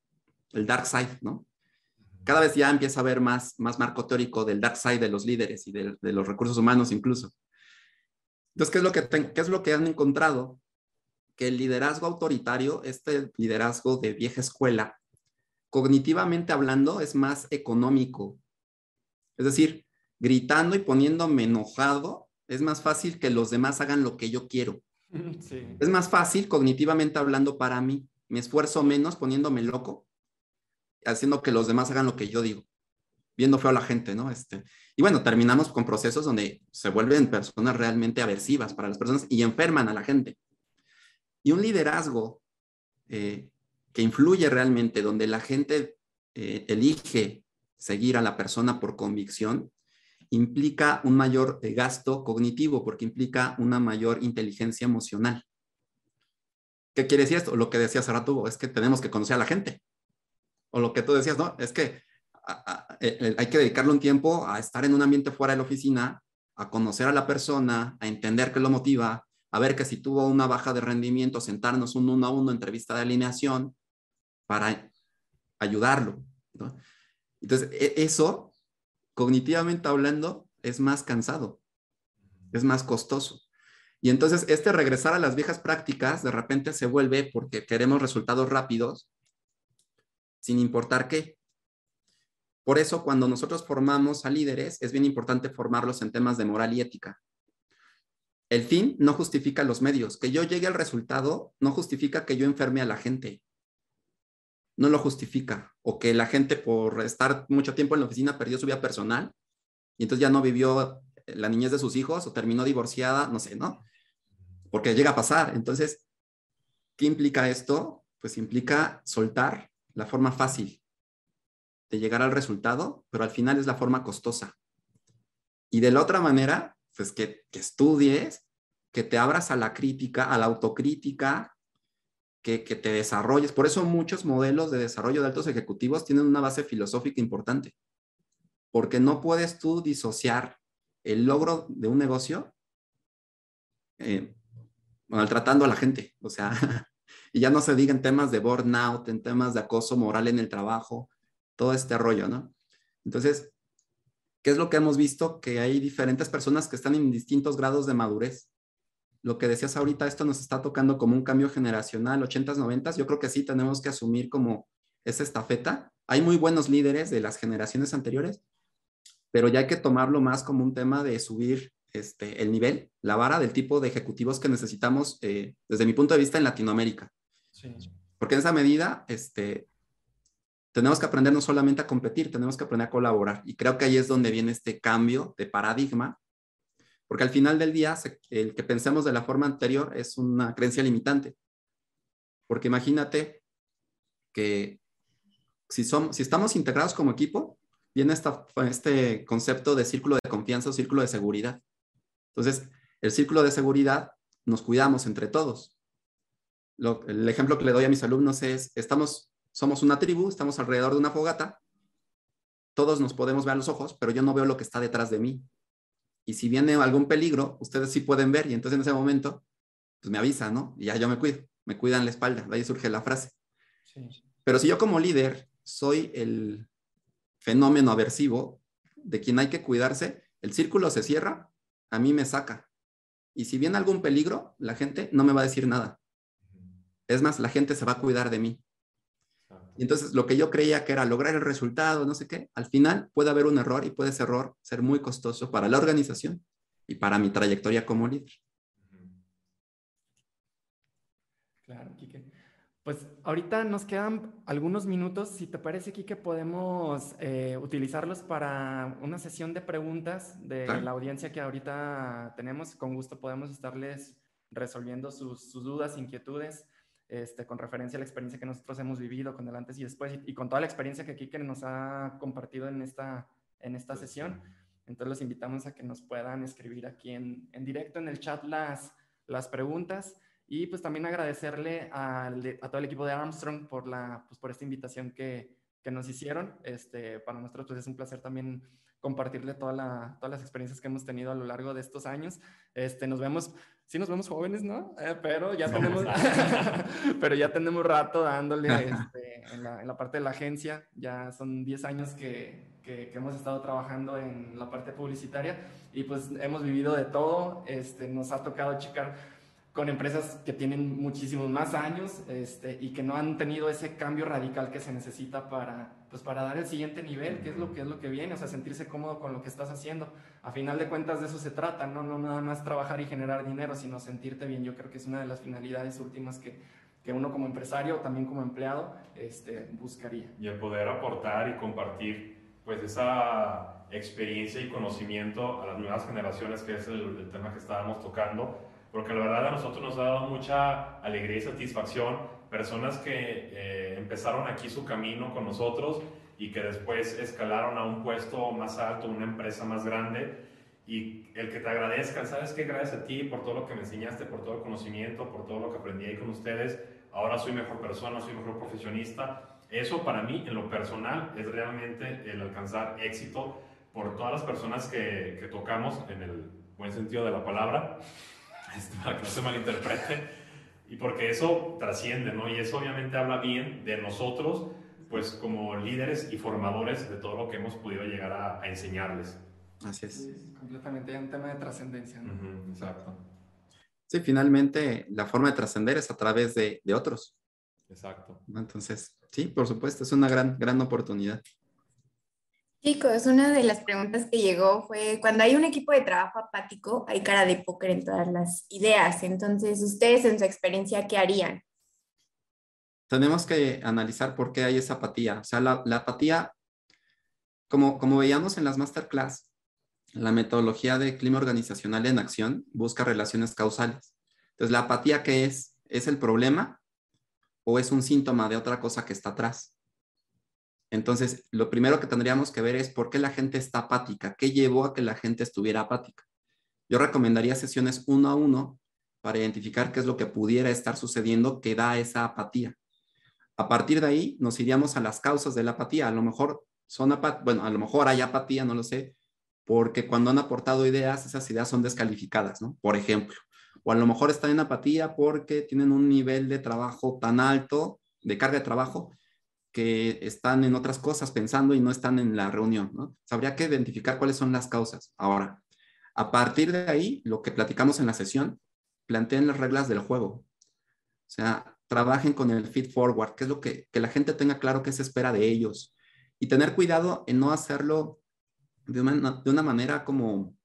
el dark side, ¿no? Cada vez ya empieza a haber más, más marco teórico del dark side de los líderes y de, los recursos humanos incluso. Entonces, ¿qué es, lo que ¿qué es lo que han encontrado? Que el liderazgo autoritario, este liderazgo de vieja escuela, cognitivamente hablando, es más económico. Es decir, gritando y poniéndome enojado, es más fácil que los demás hagan lo que yo quiero. Es más fácil cognitivamente hablando para mí. Me esfuerzo menos poniéndome loco, haciendo que los demás hagan lo que yo digo, viendo feo a la gente, ¿no? Este, y bueno, terminamos con procesos donde se vuelven personas realmente aversivas para las personas y enferman a la gente. Y un liderazgo eh, que influye realmente, donde la gente eh, elige seguir a la persona por convicción, implica un mayor eh, gasto cognitivo porque implica una mayor inteligencia emocional. ¿Qué quiere decir esto? Lo que decía Saratubo es que tenemos que conocer a la gente. O lo que tú decías, ¿no? Es que hay que dedicarle un tiempo a estar en un ambiente fuera de la oficina, a conocer a la persona, a entender qué lo motiva, a ver que si tuvo una baja de rendimiento, sentarnos un uno a uno, entrevista de alineación, para ayudarlo. Entonces, e, eso, cognitivamente hablando, es más cansado, es más costoso. Y entonces, este regresar a las viejas prácticas de repente se vuelve porque queremos resultados rápidos, sin importar qué. Por eso, cuando nosotros formamos a líderes, es bien importante formarlos en temas de moral y ética. El fin no justifica los medios. Que yo llegue al resultado no justifica que yo enferme a la gente no lo justifica. O que la gente por estar mucho tiempo en la oficina perdió su vida personal y entonces ya no vivió la niñez de sus hijos o terminó divorciada, no sé, ¿no? Porque llega a pasar. Entonces, ¿qué implica esto? Pues implica soltar la forma fácil de llegar al resultado, pero al final es la forma costosa. Y de la otra manera, pues que, que estudies, que te abras a la crítica, a la autocrítica, que, te desarrolles. Por eso muchos modelos de desarrollo de altos ejecutivos tienen una base filosófica importante, porque no puedes tú disociar el logro de un negocio eh, maltratando a la gente. O sea, y ya no se diga en temas de burnout, en temas de acoso moral en el trabajo, todo este rollo, ¿no? Entonces, ¿qué es lo que hemos visto? Que hay diferentes personas que están en distintos grados de madurez lo que decías ahorita, esto nos está tocando como un cambio generacional, 80s, 90s, yo creo que sí tenemos que asumir como esa estafeta. Hay muy buenos líderes de las generaciones anteriores, pero ya hay que tomarlo más como un tema de subir este, el nivel, la vara del tipo de ejecutivos que necesitamos eh, desde mi punto de vista en Latinoamérica. Porque en esa medida, este, tenemos que aprender no solamente a competir, tenemos que aprender a colaborar. Y creo que ahí es donde viene este cambio de paradigma porque al final del día, el que pensemos de la forma anterior es una creencia limitante. Porque imagínate que si, somos, si estamos integrados como equipo, viene esta, este concepto de círculo de confianza o círculo de seguridad. Entonces, el círculo de seguridad nos cuidamos entre todos. el ejemplo que le doy a mis alumnos es, estamos, somos una tribu, estamos alrededor de una fogata, todos nos podemos ver a los ojos, pero yo no veo lo que está detrás de mí. Y si viene algún peligro, ustedes sí pueden ver y entonces en ese momento, pues me avisan, ¿no? Y ya yo me cuido, me cuidan la espalda, de ahí surge la frase. Pero si yo como líder soy el fenómeno aversivo de quien hay que cuidarse, el círculo se cierra, a mí me saca. Y si viene algún peligro, la gente no me va a decir nada. Es más, la gente se va a cuidar de mí. Y entonces lo que yo creía que era lograr el resultado, no sé qué, al final puede haber un error y puede ese error ser muy costoso para la organización y para mi trayectoria como líder. Claro, Kike. Pues ahorita nos quedan algunos minutos. Si te parece, aquí que podemos eh, utilizarlos para una sesión de preguntas de la audiencia que ahorita tenemos. Con gusto podemos estarles resolviendo sus, dudas, inquietudes, este, con referencia a la experiencia que nosotros hemos vivido con el antes y después y, con toda la experiencia que Kike nos ha compartido en esta, en esta sesión. Entonces los invitamos a que nos puedan escribir aquí en, en directo en el chat las, las preguntas. Y pues también agradecerle a todo el equipo de Armstrong por, la, pues, por esta invitación que, que nos hicieron. Este, para nosotros pues, es un placer también compartirle toda la, todas las experiencias que hemos tenido a lo largo de estos años. Este, nos vemos, sí nos vemos jóvenes, ¿no? Eh, pero, ya tenemos, pero ya tenemos rato dándole este, en, la, en, la, parte de la agencia. Ya son 10 años que, que, que, hemos estado trabajando en la parte publicitaria y pues hemos vivido de todo. Este, nos ha tocado checar con empresas que tienen muchísimos más años este, y que no han tenido ese cambio radical que se necesita para, pues, para dar el siguiente nivel, que es lo que es lo que viene, o sea, sentirse cómodo con lo que estás haciendo. A final de cuentas de eso se trata, no, no nada más trabajar y generar dinero, sino sentirte bien. Yo creo que es una de las finalidades últimas que, que uno como empresario, también como empleado, este, buscaría. Y el poder aportar y compartir pues esa experiencia y conocimiento a las nuevas generaciones, que es el, el tema que estábamos tocando porque la verdad a nosotros nos ha dado mucha alegría y satisfacción personas que eh, empezaron aquí su camino con nosotros y que después escalaron a un puesto más alto, una empresa más grande y el que te agradezcan, ¿sabes qué? Gracias a ti por todo lo que me enseñaste, por todo el conocimiento, por todo lo que aprendí ahí con ustedes. Ahora soy mejor persona, soy mejor profesionista. Eso para mí, en lo personal, es realmente el alcanzar éxito por todas las personas que, que tocamos, en el buen sentido de la palabra, para que no se malinterprete, y porque eso trasciende, ¿no? Y eso obviamente habla bien de nosotros, pues como líderes y formadores de todo lo que hemos podido llegar a, enseñarles. Así es. completamente, un tema de trascendencia. ¿no? exacto. Sí, finalmente la forma de trascender es a través de, de otros. Exacto. Entonces, sí, por supuesto, es una gran, gran oportunidad. Chicos, una de las preguntas que llegó fue, cuando hay un equipo de trabajo apático, hay cara de póker en todas las ideas. Entonces, ustedes en su experiencia, ¿qué harían? Tenemos que analizar por qué hay esa apatía. O sea, la, apatía, como, como veíamos en las masterclass, la metodología de clima organizacional en acción busca relaciones causales. Entonces, la apatía, ¿qué es? ¿Es el problema o es un síntoma de otra cosa que está atrás? Entonces, lo primero que tendríamos que ver es por qué la gente está apática, qué llevó a que la gente estuviera apática. Yo recomendaría sesiones uno a uno para identificar qué es lo que pudiera estar sucediendo que da esa apatía. A partir de ahí nos iríamos a las causas de la apatía. A lo mejor son bueno, a lo mejor hay apatía, no lo sé, porque cuando han aportado ideas, esas ideas son descalificadas, ¿no? Por ejemplo. O a lo mejor están en apatía porque tienen un nivel de trabajo tan alto, de carga de trabajo, que están en otras cosas pensando y no están en la reunión, ¿no? Habría que identificar cuáles son las causas. Ahora, a partir de ahí, lo que platicamos en la sesión, planteen las reglas del juego. O sea, trabajen con el feed forward, que es lo que, que la gente tenga claro qué se espera de ellos. Y tener cuidado en no hacerlo de una, de una manera como, o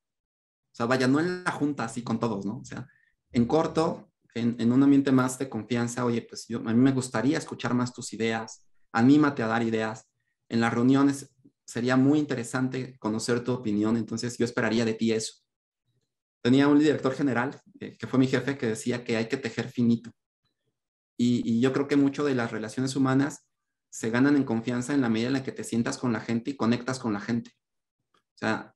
sea, vaya, no en la junta así con todos, ¿no? O sea, en corto, en, en un ambiente más de confianza, oye, pues yo, a mí me gustaría escuchar más tus ideas, anímate a dar ideas. En las reuniones sería muy interesante conocer tu opinión, entonces yo esperaría de ti eso. Tenía un director general, eh, que fue mi jefe, que decía que hay que tejer finito. Y, yo creo que mucho de las relaciones humanas se ganan en confianza en la medida en la que te sientas con la gente y conectas con la gente. O sea,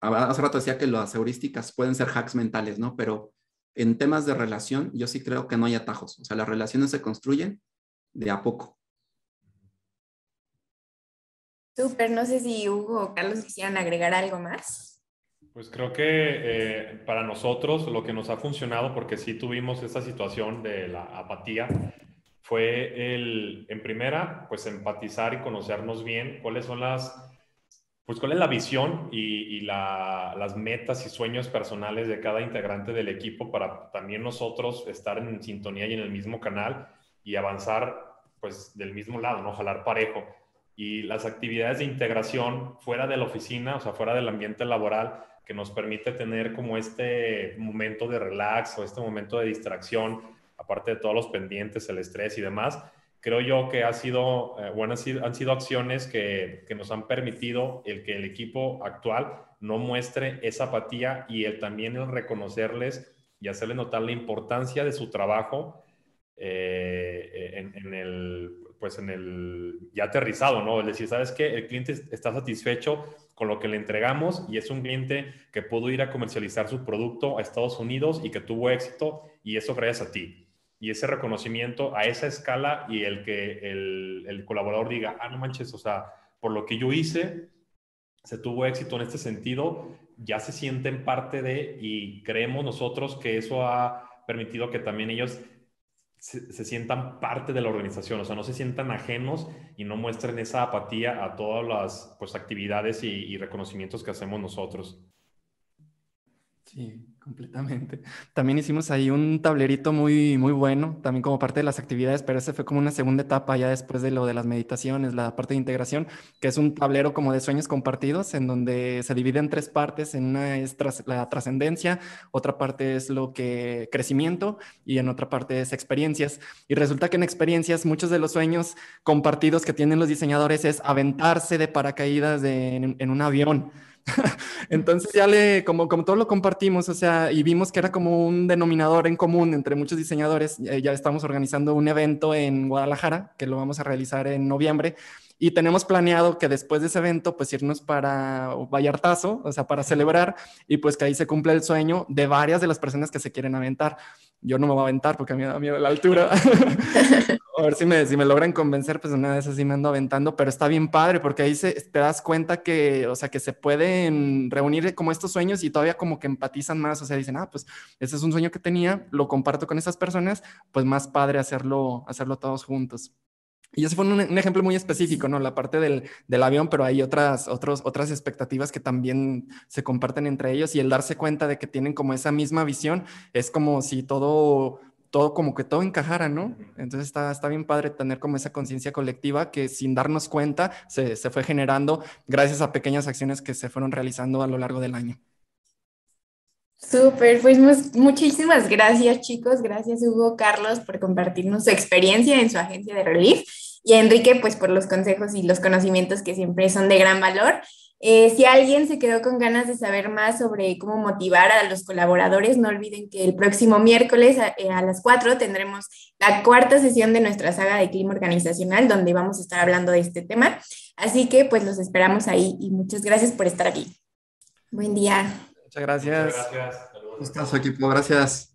hace rato decía que las heurísticas pueden ser hacks mentales, ¿no? Pero en temas de relación, yo sí creo que no hay atajos. O sea, las relaciones se construyen de a poco. Súper, no sé si Hugo o Carlos quisieran agregar algo más. Pues creo que eh, para nosotros lo que nos ha funcionado, porque sí tuvimos esta situación de la apatía, fue el, en primera, pues empatizar y conocernos bien cuáles son las, pues cuál es la visión y, y la, las metas y sueños personales de cada integrante del equipo para también nosotros estar en sintonía y en el mismo canal y avanzar pues del mismo lado, ¿no? Jalar parejo y las actividades de integración fuera de la oficina, o sea, fuera del ambiente laboral, que nos permite tener como este momento de relax o este momento de distracción, aparte de todos los pendientes, el estrés y demás, creo yo que ha sido, eh, bueno, han sido, acciones que, que, nos han permitido el que el equipo actual no muestre esa apatía y el, también el reconocerles y hacerles notar la importancia de su trabajo eh, en, el, pues en el ya aterrizado, ¿no? Es decir, ¿sabes qué? El cliente está satisfecho con lo que le entregamos y es un cliente que pudo ir a comercializar su producto a Estados Unidos y que tuvo éxito y eso gracias a ti. Y ese reconocimiento a esa escala y el que el, el colaborador diga, ah, no manches, o sea, por lo que yo hice, se tuvo éxito en este sentido, ya se sienten parte de y creemos nosotros que eso ha permitido que también ellos se, sientan parte de la organización, o sea, no se sientan ajenos y no muestren esa apatía a todas las pues, actividades y, y reconocimientos que hacemos nosotros. Sí, completamente. También hicimos ahí un tablerito muy, muy bueno, también como parte de las actividades, pero ese fue como una segunda etapa ya después de lo de las meditaciones, la parte de integración, que es un tablero como de sueños compartidos, en donde se divide en tres partes. En una es la trascendencia, otra parte es lo que crecimiento y en otra parte es experiencias. Y resulta que en experiencias muchos de los sueños compartidos que tienen los diseñadores es aventarse de paracaídas en un avión Entonces ya le, como, como todo lo compartimos, o sea, y vimos que era como un denominador en común entre muchos diseñadores, eh, ya estamos organizando un evento en Guadalajara, que lo vamos a realizar en noviembre, y tenemos planeado que después de ese evento, pues irnos para Vallartazo, o sea, para celebrar, y pues que ahí se cumple el sueño de varias de las personas que se quieren aventar. Yo no me voy a aventar porque a mí me da miedo la altura. a ver si me, si me logran convencer, pues una vez así me ando aventando, pero está bien padre porque ahí se, te das cuenta que, o sea, que se pueden reunir como estos sueños y todavía como que empatizan más, o sea, dicen, ah, pues ese es un sueño que tenía, lo comparto con esas personas, pues más padre hacerlo, hacerlo todos juntos. Y ese fue un, ejemplo muy específico, ¿no? La parte del, del, avión, pero hay otras, otros, otras expectativas que también se comparten entre ellos y el darse cuenta de que tienen como esa misma visión es como si todo, todo como que todo encajara, ¿no? Entonces está, está bien padre tener como esa conciencia colectiva que sin darnos cuenta se, se fue generando gracias a pequeñas acciones que se fueron realizando a lo largo del año. Súper, pues muchísimas gracias chicos, gracias Hugo, Carlos por compartirnos su experiencia en su agencia de Relief y a Enrique pues por los consejos y los conocimientos que siempre son de gran valor. Eh, si alguien se quedó con ganas de saber más sobre cómo motivar a los colaboradores, no olviden que el próximo miércoles a, eh, a, las 4 tendremos la cuarta sesión de nuestra saga de clima organizacional, donde vamos a estar hablando de este tema. Así que pues los esperamos ahí y muchas gracias por estar aquí. Buen día. Muchas gracias. Muchas gracias. Saludos. equipo. Gracias.